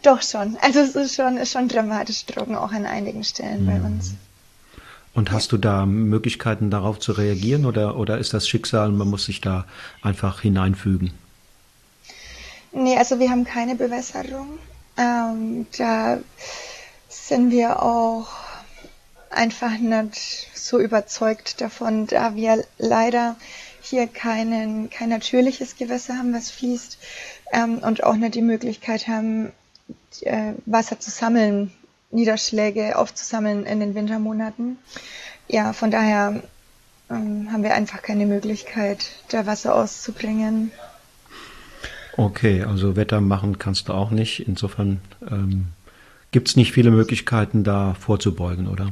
doch schon. Also es ist schon, ist schon dramatisch trocken, auch an einigen Stellen mhm. bei uns. Und hast du da Möglichkeiten darauf zu reagieren oder, oder ist das Schicksal man muss sich da einfach hineinfügen? Nee, also wir haben keine Bewässerung. Ähm, da sind wir auch einfach nicht so überzeugt davon, da wir leider hier keinen, kein natürliches Gewässer haben, was fließt ähm, und auch nicht die Möglichkeit haben, äh, Wasser zu sammeln, Niederschläge aufzusammeln in den Wintermonaten. Ja, von daher ähm, haben wir einfach keine Möglichkeit, da Wasser auszubringen. Okay, also Wetter machen kannst du auch nicht. Insofern ähm, gibt es nicht viele Möglichkeiten, da vorzubeugen, oder?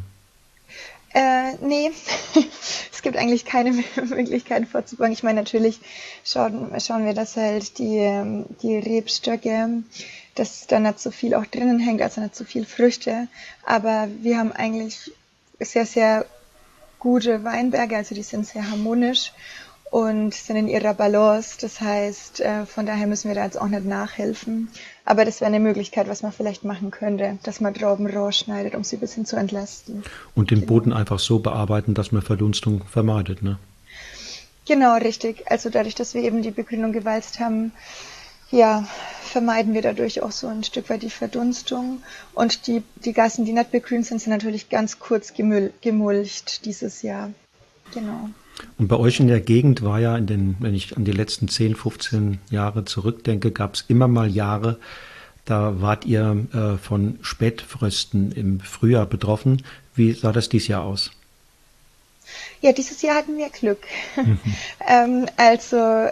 Äh, nee, [laughs] es gibt eigentlich keine [laughs] Möglichkeiten vorzubeugen. Ich meine, natürlich schauen, schauen wir, dass halt die, ähm, die Rebstöcke, dass da nicht so viel auch drinnen hängt, also nicht so viel Früchte. Aber wir haben eigentlich sehr, sehr gute Weinberge, also die sind sehr harmonisch und sind in ihrer Balance. Das heißt, äh, von daher müssen wir da jetzt auch nicht nachhelfen. Aber das wäre eine Möglichkeit, was man vielleicht machen könnte, dass man Trauben rausschneidet, um sie ein bisschen zu entlasten. Und den Boden einfach so bearbeiten, dass man Verdunstung vermeidet, ne? Genau, richtig. Also dadurch, dass wir eben die Begrünung gewalzt haben, ja, vermeiden wir dadurch auch so ein Stück weit die Verdunstung. Und die, die Gassen, die nicht begrünt sind, sind natürlich ganz kurz gemulcht dieses Jahr. Genau. Und bei euch in der Gegend war ja in den, wenn ich an die letzten 10, 15 Jahre zurückdenke, gab es immer mal Jahre, da wart ihr äh, von Spätfrösten im Frühjahr betroffen. Wie sah das dieses Jahr aus? Ja, dieses Jahr hatten wir Glück. Mhm. [laughs] ähm, also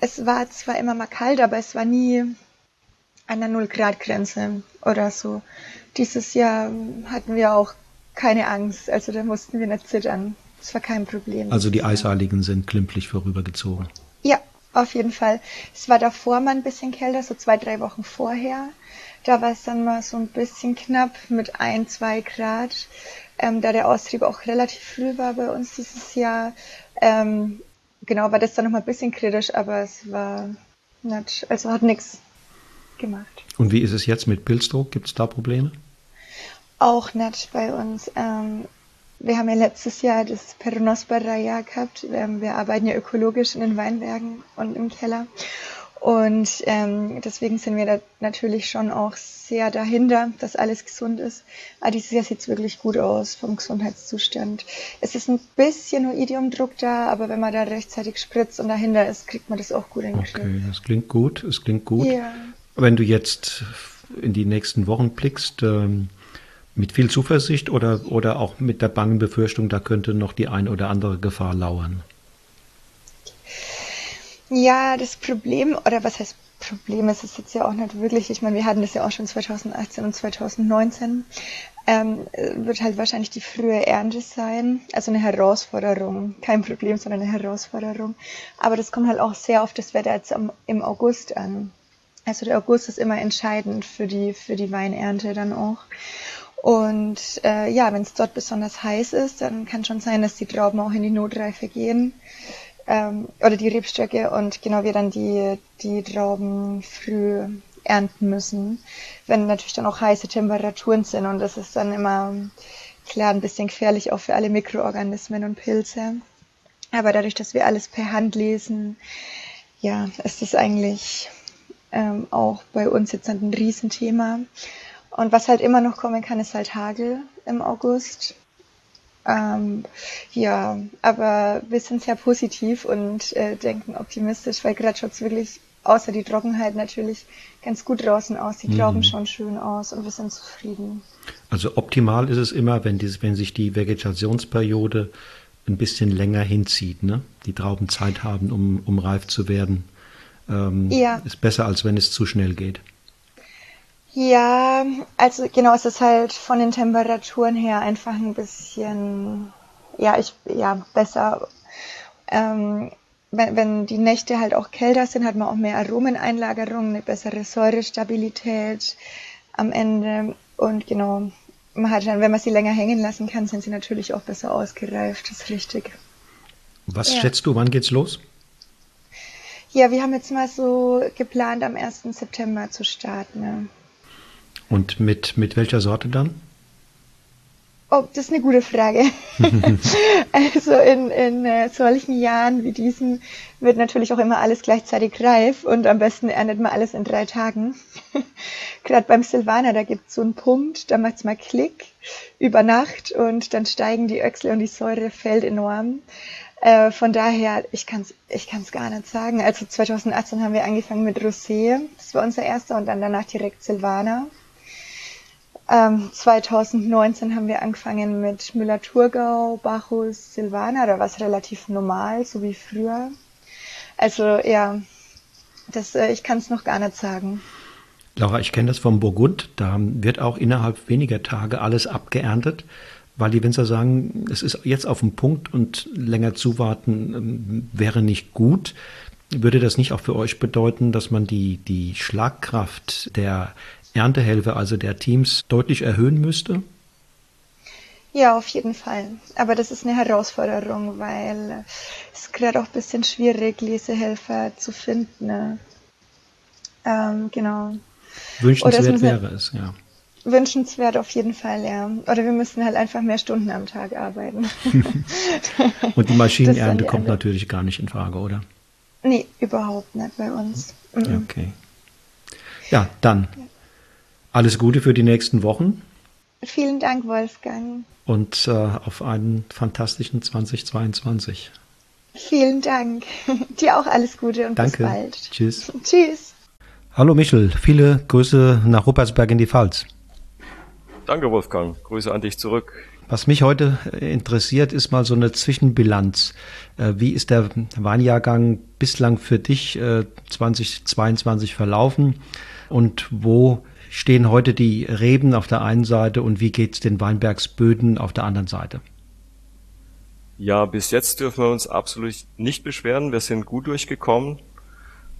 es war zwar immer mal kalt, aber es war nie an der Null-Grad-Grenze oder so. Dieses Jahr hatten wir auch keine Angst, also da mussten wir nicht zittern. Das war kein Problem. Also die Eisheiligen sind klimpflich vorübergezogen. Ja, auf jeden Fall. Es war davor mal ein bisschen kälter, so zwei, drei Wochen vorher. Da war es dann mal so ein bisschen knapp mit ein, zwei Grad. Ähm, da der Austrieb auch relativ früh war bei uns dieses Jahr. Ähm, genau, war das dann nochmal ein bisschen kritisch, aber es war nicht, also hat nichts gemacht. Und wie ist es jetzt mit Pilzdruck? Gibt es da Probleme? Auch nicht bei uns. Ähm, wir haben ja letztes Jahr das Peronospora-Jahr gehabt. Wir arbeiten ja ökologisch in den Weinbergen und im Keller. Und ähm, deswegen sind wir da natürlich schon auch sehr dahinter, dass alles gesund ist. Aber dieses Jahr sieht es wirklich gut aus vom Gesundheitszustand. Es ist ein bisschen Oidiumdruck da, aber wenn man da rechtzeitig spritzt und dahinter ist, kriegt man das auch gut in den Okay, Griff. das klingt gut, es klingt gut. Ja. Wenn du jetzt in die nächsten Wochen blickst, ähm, mit viel Zuversicht oder, oder auch mit der bangen Befürchtung, da könnte noch die ein oder andere Gefahr lauern? Ja, das Problem, oder was heißt Problem, ist es jetzt ja auch nicht wirklich, ich meine, wir hatten das ja auch schon 2018 und 2019, ähm, wird halt wahrscheinlich die frühe Ernte sein, also eine Herausforderung, kein Problem, sondern eine Herausforderung. Aber das kommt halt auch sehr auf das Wetter jetzt im August an. Also der August ist immer entscheidend für die, für die Weinernte dann auch. Und äh, ja, wenn es dort besonders heiß ist, dann kann schon sein, dass die Trauben auch in die Notreife gehen ähm, oder die Rebstöcke und genau wir dann die, die Trauben früh ernten müssen, wenn natürlich dann auch heiße Temperaturen sind und das ist dann immer klar ein bisschen gefährlich auch für alle Mikroorganismen und Pilze. Aber dadurch, dass wir alles per Hand lesen, ja, ist es eigentlich ähm, auch bei uns jetzt ein Riesenthema. Und was halt immer noch kommen kann, ist halt Hagel im August. Ähm, ja, aber wir sind sehr positiv und äh, denken optimistisch, weil gerade schaut es wirklich außer die Trockenheit natürlich ganz gut draußen aus. Die Trauben mhm. schauen schön aus und wir sind zufrieden. Also optimal ist es immer, wenn, dieses, wenn sich die Vegetationsperiode ein bisschen länger hinzieht, ne? Die Trauben Zeit haben, um, um reif zu werden. Ähm, ja. Ist besser, als wenn es zu schnell geht. Ja, also genau, es ist halt von den Temperaturen her einfach ein bisschen, ja, ich, ja, besser. Ähm, wenn, wenn die Nächte halt auch kälter sind, hat man auch mehr Aromeneinlagerung, eine bessere Säurestabilität am Ende. Und genau, man hat dann, wenn man sie länger hängen lassen kann, sind sie natürlich auch besser ausgereift. Das ist richtig. Was ja. schätzt du, wann geht's los? Ja, wir haben jetzt mal so geplant, am 1. September zu starten. Ja. Und mit, mit welcher Sorte dann? Oh, das ist eine gute Frage. [laughs] also in, in äh, solchen Jahren wie diesen wird natürlich auch immer alles gleichzeitig reif und am besten erntet man alles in drei Tagen. [laughs] Gerade beim Silvaner, da gibt es so einen Punkt, da macht es mal Klick über Nacht und dann steigen die Öchsel und die Säure fällt enorm. Äh, von daher, ich kann es ich kann's gar nicht sagen. Also 2018 haben wir angefangen mit Rosé, das war unser erster und dann danach direkt Silvaner. Ähm, 2019 haben wir angefangen mit Müller-Thurgau, Bacchus, Silvaner, da war es relativ normal, so wie früher. Also ja, das, äh, ich kann es noch gar nicht sagen. Laura, ich kenne das vom Burgund, da wird auch innerhalb weniger Tage alles abgeerntet, weil die Winzer sagen, es ist jetzt auf dem Punkt und länger zuwarten ähm, wäre nicht gut. Würde das nicht auch für euch bedeuten, dass man die, die Schlagkraft der Erntehelfer, also der Teams, deutlich erhöhen müsste? Ja, auf jeden Fall. Aber das ist eine Herausforderung, weil es gerade auch ein bisschen schwierig, Lesehelfer zu finden. Ne? Ähm, genau. Wünschenswert wäre es, ja. Wünschenswert auf jeden Fall, ja. Oder wir müssen halt einfach mehr Stunden am Tag arbeiten. [laughs] Und die Maschinenernte kommt natürlich gar nicht in Frage, oder? Nee, überhaupt nicht bei uns. Okay. Ja, dann. Ja. Alles Gute für die nächsten Wochen. Vielen Dank, Wolfgang. Und äh, auf einen fantastischen 2022. Vielen Dank. [laughs] Dir auch alles Gute und Danke. bis bald. Tschüss. [laughs] Tschüss. Hallo Michel, viele Grüße nach Ruppersberg in die Pfalz. Danke, Wolfgang. Grüße an dich zurück. Was mich heute interessiert, ist mal so eine Zwischenbilanz. Äh, wie ist der Weinjahrgang bislang für dich 2022 äh, verlaufen und wo stehen heute die Reben auf der einen Seite und wie geht es den Weinbergsböden auf der anderen Seite? Ja, bis jetzt dürfen wir uns absolut nicht beschweren. Wir sind gut durchgekommen,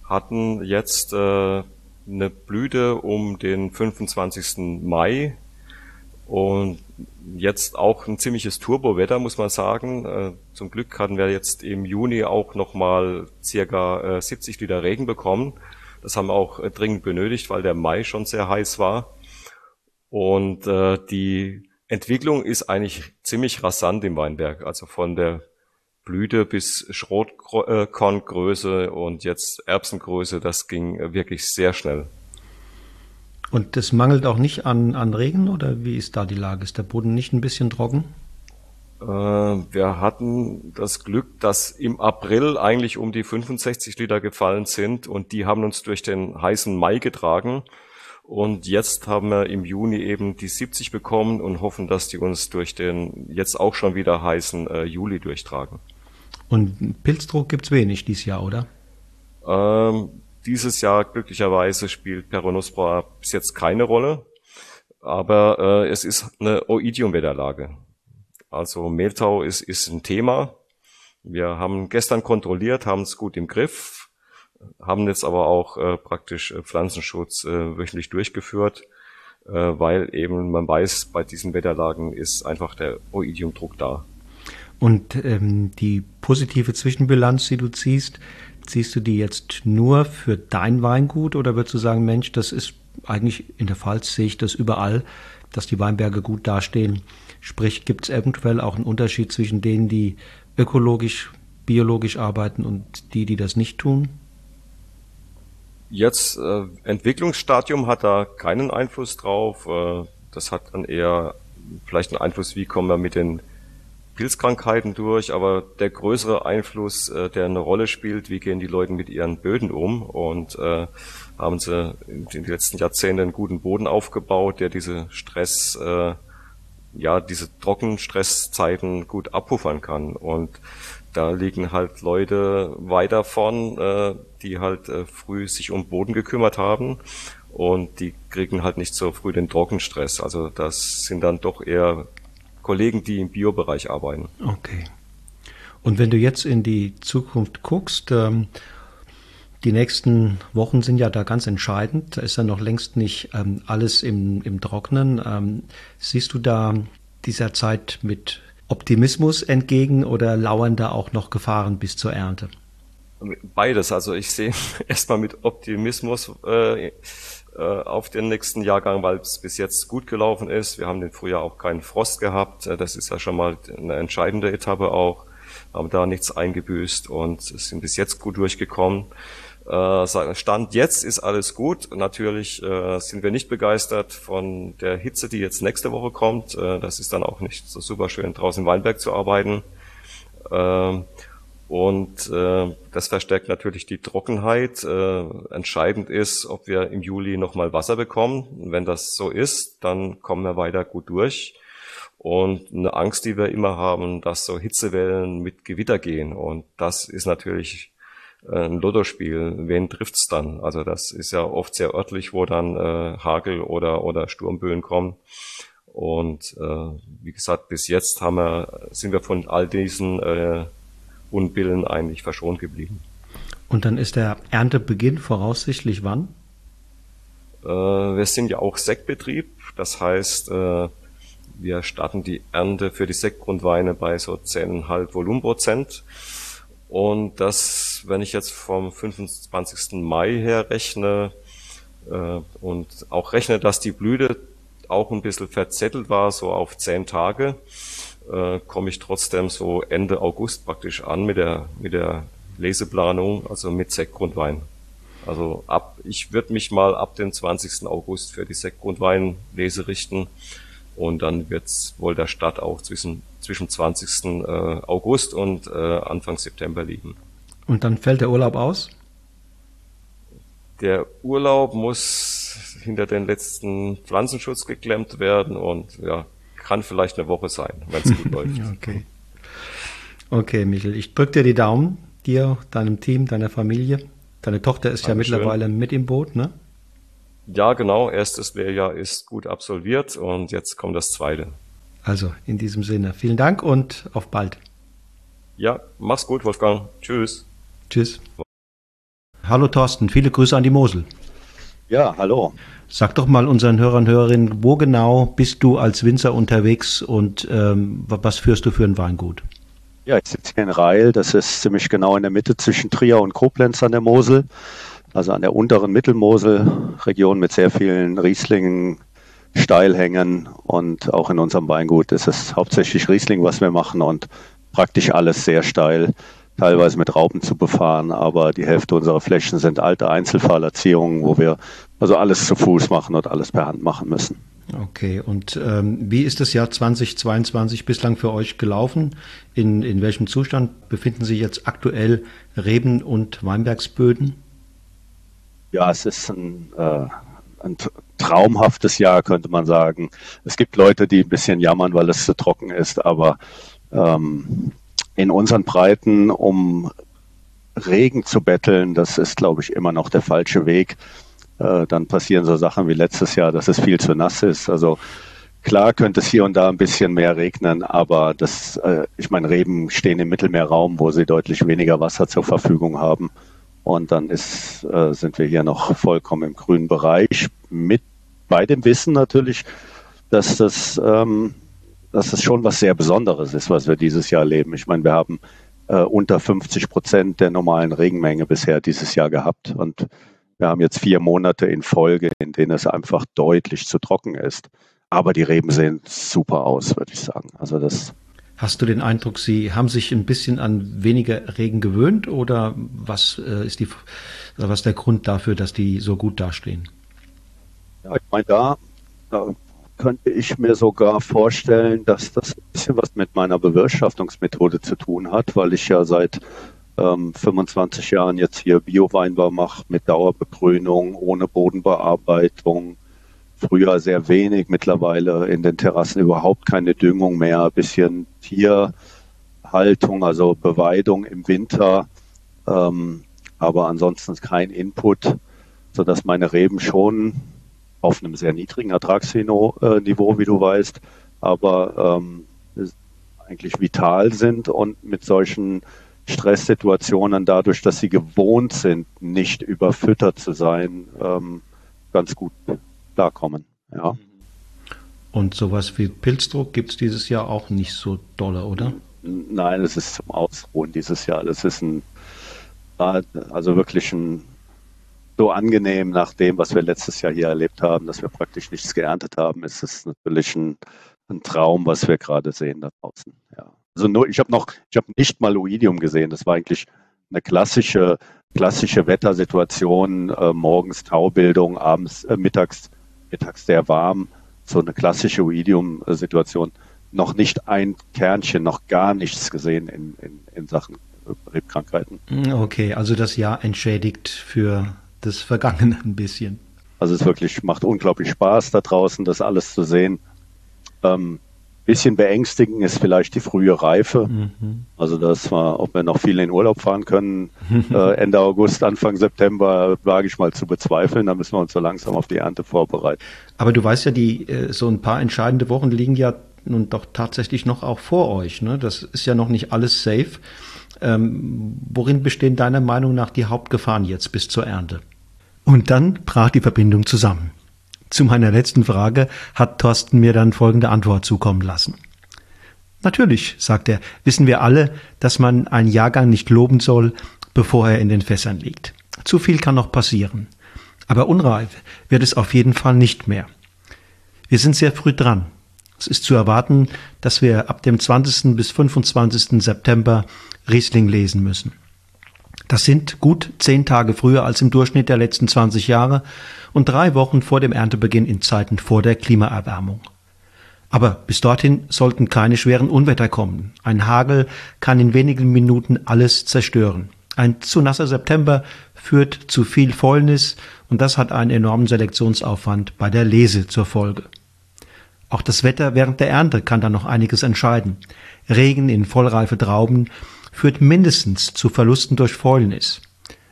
hatten jetzt äh, eine Blüte um den 25. Mai und jetzt auch ein ziemliches Turbowetter, muss man sagen. Äh, zum Glück hatten wir jetzt im Juni auch nochmal circa äh, 70 Liter Regen bekommen. Das haben wir auch äh, dringend benötigt, weil der Mai schon sehr heiß war. Und äh, die Entwicklung ist eigentlich ziemlich rasant im Weinberg. Also von der Blüte bis Schrotkorngröße und jetzt Erbsengröße, das ging wirklich sehr schnell. Und das mangelt auch nicht an, an Regen oder wie ist da die Lage? Ist der Boden nicht ein bisschen trocken? Äh, wir hatten das Glück, dass im April eigentlich um die 65 Liter gefallen sind und die haben uns durch den heißen Mai getragen. Und jetzt haben wir im Juni eben die 70 bekommen und hoffen, dass die uns durch den jetzt auch schon wieder heißen äh, Juli durchtragen. Und Pilzdruck gibt's wenig dieses Jahr, oder? Ähm, dieses Jahr glücklicherweise spielt Peronospora bis jetzt keine Rolle, aber äh, es ist eine Oidium-Wetterlage. Also Mehltau ist, ist ein Thema. Wir haben gestern kontrolliert, haben es gut im Griff, haben jetzt aber auch äh, praktisch äh, Pflanzenschutz äh, wöchentlich durchgeführt, äh, weil eben man weiß, bei diesen Wetterlagen ist einfach der Oidiumdruck da. Und ähm, die positive Zwischenbilanz, die du ziehst, ziehst du die jetzt nur für dein Weingut oder würdest du sagen, Mensch, das ist eigentlich in der Pfalz sehe ich das überall, dass die Weinberge gut dastehen. Sprich, gibt es eventuell auch einen Unterschied zwischen denen, die ökologisch, biologisch arbeiten und die, die das nicht tun? Jetzt äh, Entwicklungsstadium hat da keinen Einfluss drauf. Äh, das hat dann eher vielleicht einen Einfluss, wie kommen wir mit den Pilzkrankheiten durch, aber der größere Einfluss, äh, der eine Rolle spielt, wie gehen die Leute mit ihren Böden um und äh, haben sie in den letzten Jahrzehnten einen guten Boden aufgebaut, der diese Stress, äh, ja, diese Trockenstresszeiten gut abpuffern kann und da liegen halt Leute weiter vorn, äh, die halt äh, früh sich um Boden gekümmert haben und die kriegen halt nicht so früh den Trockenstress. Also das sind dann doch eher Kollegen, die im Biobereich arbeiten. Okay. Und wenn du jetzt in die Zukunft guckst, ähm, die nächsten Wochen sind ja da ganz entscheidend. Da ist ja noch längst nicht ähm, alles im, im Trocknen. Ähm, siehst du da dieser Zeit mit Optimismus entgegen oder lauern da auch noch Gefahren bis zur Ernte? Beides. Also ich sehe [laughs] erstmal mit Optimismus äh, äh, auf den nächsten Jahrgang, weil es bis jetzt gut gelaufen ist. Wir haben den Frühjahr auch keinen Frost gehabt. Äh, das ist ja schon mal eine entscheidende Etappe auch. Haben da nichts eingebüßt und sind bis jetzt gut durchgekommen. Äh, Stand jetzt ist alles gut. Natürlich sind wir nicht begeistert von der Hitze, die jetzt nächste Woche kommt. Das ist dann auch nicht so super schön, draußen im Weinberg zu arbeiten. Ähm, und äh, das verstärkt natürlich die Trockenheit. Äh, entscheidend ist, ob wir im Juli nochmal Wasser bekommen. Wenn das so ist, dann kommen wir weiter gut durch. Und eine Angst, die wir immer haben, dass so Hitzewellen mit Gewitter gehen. Und das ist natürlich äh, ein Lottospiel. Wen trifft's dann? Also das ist ja oft sehr örtlich, wo dann äh, Hagel oder, oder Sturmböen kommen. Und äh, wie gesagt, bis jetzt haben wir, sind wir von all diesen äh, Unbillen eigentlich verschont geblieben. Und dann ist der Erntebeginn voraussichtlich wann? Äh, wir sind ja auch Sektbetrieb, das heißt, äh, wir starten die Ernte für die Sektgrundweine bei so 10,5 Volumenprozent. Und das, wenn ich jetzt vom 25. Mai her rechne äh, und auch rechne, dass die Blüte auch ein bisschen verzettelt war, so auf 10 Tage, äh, komme ich trotzdem so Ende August praktisch an mit der, mit der Leseplanung, also mit Sektgrundwein. Also ab, ich würde mich mal ab dem 20. August für die Sektgrundwein-Lese richten und dann wird's wohl der Start auch zwischen, zwischen 20. Äh, August und äh, Anfang September liegen. Und dann fällt der Urlaub aus? Der Urlaub muss hinter den letzten Pflanzenschutz geklemmt werden und ja, kann vielleicht eine Woche sein, wenn es gut [laughs] läuft. Okay. Okay, Michel, ich drücke dir die Daumen, dir, deinem Team, deiner Familie. Deine Tochter ist Dankeschön. ja mittlerweile mit im Boot, ne? Ja, genau. Erstes Lehrjahr ist gut absolviert und jetzt kommt das zweite. Also in diesem Sinne, vielen Dank und auf bald. Ja, mach's gut, Wolfgang. Tschüss. Tschüss. Hallo Thorsten, viele Grüße an die Mosel. Ja, hallo. Sag doch mal unseren Hörern und Hörerinnen, wo genau bist du als Winzer unterwegs und ähm, was führst du für ein Weingut? Ja, ich sitze hier in Reil, das ist ziemlich genau in der Mitte zwischen Trier und Koblenz an der Mosel, also an der unteren Mittelmosel-Region mit sehr vielen Rieslingen, Steilhängen und auch in unserem Weingut ist es hauptsächlich Riesling, was wir machen und praktisch alles sehr steil, teilweise mit Raupen zu befahren, aber die Hälfte unserer Flächen sind alte Einzelfallerziehungen, wo wir also alles zu Fuß machen und alles per Hand machen müssen. Okay, und ähm, wie ist das Jahr 2022 bislang für euch gelaufen? In, in welchem Zustand befinden sich jetzt aktuell Reben- und Weinbergsböden? Ja, es ist ein, äh, ein traumhaftes Jahr, könnte man sagen. Es gibt Leute, die ein bisschen jammern, weil es zu trocken ist, aber ähm, in unseren Breiten, um Regen zu betteln, das ist, glaube ich, immer noch der falsche Weg. Äh, dann passieren so Sachen wie letztes Jahr, dass es viel zu nass ist. Also klar könnte es hier und da ein bisschen mehr regnen, aber das, äh, ich meine, Reben stehen im Mittelmeerraum, wo sie deutlich weniger Wasser zur Verfügung haben. Und dann ist, äh, sind wir hier noch vollkommen im grünen Bereich mit bei dem Wissen natürlich, dass das, ähm, dass das schon was sehr Besonderes ist, was wir dieses Jahr erleben. Ich meine, wir haben äh, unter 50 Prozent der normalen Regenmenge bisher dieses Jahr gehabt und wir haben jetzt vier Monate in Folge, in denen es einfach deutlich zu trocken ist. Aber die Reben sehen super aus, würde ich sagen. Also das Hast du den Eindruck, Sie haben sich ein bisschen an weniger Regen gewöhnt oder was äh, ist die, was der Grund dafür, dass die so gut dastehen? Ja, ich meine, da, da könnte ich mir sogar vorstellen, dass das ein bisschen was mit meiner Bewirtschaftungsmethode zu tun hat, weil ich ja seit ähm, 25 Jahren jetzt hier Bio-Weinbau mache mit Dauerbegrünung, ohne Bodenbearbeitung, Früher sehr wenig, mittlerweile in den Terrassen überhaupt keine Düngung mehr, ein bisschen Tierhaltung, also Beweidung im Winter, ähm, aber ansonsten kein Input, sodass meine Reben schon auf einem sehr niedrigen Ertragsniveau, wie du weißt, aber ähm, eigentlich vital sind und mit solchen Stresssituationen dadurch, dass sie gewohnt sind, nicht überfüttert zu sein, ähm, ganz gut klarkommen. Ja. Und sowas wie Pilzdruck gibt es dieses Jahr auch nicht so dolle, oder? Nein, es ist zum Ausruhen dieses Jahr. Das ist ein, also wirklich ein, so angenehm nach dem, was wir letztes Jahr hier erlebt haben, dass wir praktisch nichts geerntet haben, ist es natürlich ein, ein Traum, was wir gerade sehen da draußen. Ja. Also nur, ich habe noch, ich habe nicht mal Oidium gesehen. Das war eigentlich eine klassische, klassische Wettersituation, äh, morgens Taubildung, abends, äh, mittags mittags sehr warm, so eine klassische Oidium-Situation, noch nicht ein Kernchen, noch gar nichts gesehen in, in, in Sachen Rebkrankheiten. Okay, also das Jahr entschädigt für das Vergangene ein bisschen. Also es wirklich macht unglaublich Spaß da draußen, das alles zu sehen. Ähm, bisschen beängstigend ist vielleicht die frühe Reife. Mhm. Also das war, ob wir noch viel in Urlaub fahren können, äh, [laughs] Ende August, Anfang September, wage ich mal zu bezweifeln. Da müssen wir uns so langsam auf die Ernte vorbereiten. Aber du weißt ja, die äh, so ein paar entscheidende Wochen liegen ja nun doch tatsächlich noch auch vor euch. Ne? Das ist ja noch nicht alles safe. Ähm, worin bestehen deiner Meinung nach die Hauptgefahren jetzt bis zur Ernte? Und dann brach die Verbindung zusammen. Zu meiner letzten Frage hat Thorsten mir dann folgende Antwort zukommen lassen. Natürlich, sagt er, wissen wir alle, dass man einen Jahrgang nicht loben soll, bevor er in den Fässern liegt. Zu viel kann noch passieren. Aber unreif wird es auf jeden Fall nicht mehr. Wir sind sehr früh dran. Es ist zu erwarten, dass wir ab dem 20. bis 25. September Riesling lesen müssen. Das sind gut zehn Tage früher als im Durchschnitt der letzten 20 Jahre und drei Wochen vor dem Erntebeginn in Zeiten vor der Klimaerwärmung. Aber bis dorthin sollten keine schweren Unwetter kommen. Ein Hagel kann in wenigen Minuten alles zerstören. Ein zu nasser September führt zu viel Fäulnis und das hat einen enormen Selektionsaufwand bei der Lese zur Folge. Auch das Wetter während der Ernte kann da noch einiges entscheiden. Regen in vollreife Trauben führt mindestens zu Verlusten durch Fäulnis.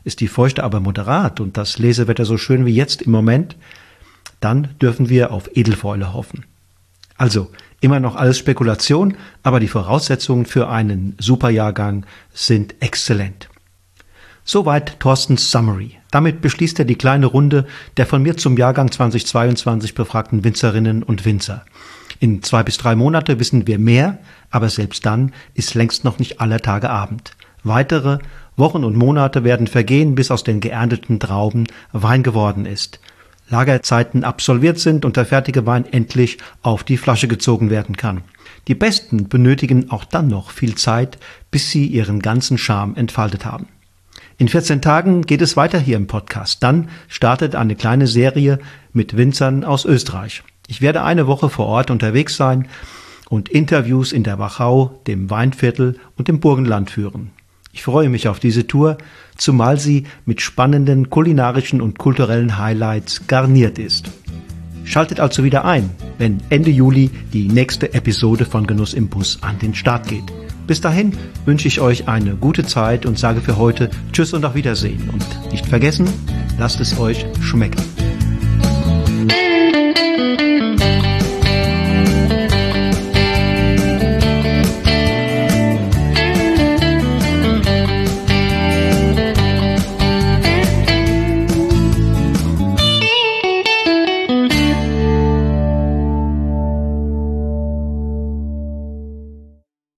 Ist die Feuchte aber moderat und das Lesewetter so schön wie jetzt im Moment, dann dürfen wir auf Edelfäule hoffen. Also, immer noch alles Spekulation, aber die Voraussetzungen für einen Superjahrgang sind exzellent. Soweit Thorstens Summary. Damit beschließt er die kleine Runde der von mir zum Jahrgang 2022 befragten Winzerinnen und Winzer. In zwei bis drei Monate wissen wir mehr, aber selbst dann ist längst noch nicht aller Tage Abend. Weitere Wochen und Monate werden vergehen, bis aus den geernteten Trauben Wein geworden ist. Lagerzeiten absolviert sind und der fertige Wein endlich auf die Flasche gezogen werden kann. Die Besten benötigen auch dann noch viel Zeit, bis sie ihren ganzen Charme entfaltet haben. In 14 Tagen geht es weiter hier im Podcast. Dann startet eine kleine Serie mit Winzern aus Österreich. Ich werde eine Woche vor Ort unterwegs sein und Interviews in der Wachau, dem Weinviertel und dem Burgenland führen. Ich freue mich auf diese Tour, zumal sie mit spannenden kulinarischen und kulturellen Highlights garniert ist. Schaltet also wieder ein, wenn Ende Juli die nächste Episode von Genuss im Bus an den Start geht. Bis dahin wünsche ich euch eine gute Zeit und sage für heute Tschüss und auf Wiedersehen. Und nicht vergessen, lasst es euch schmecken.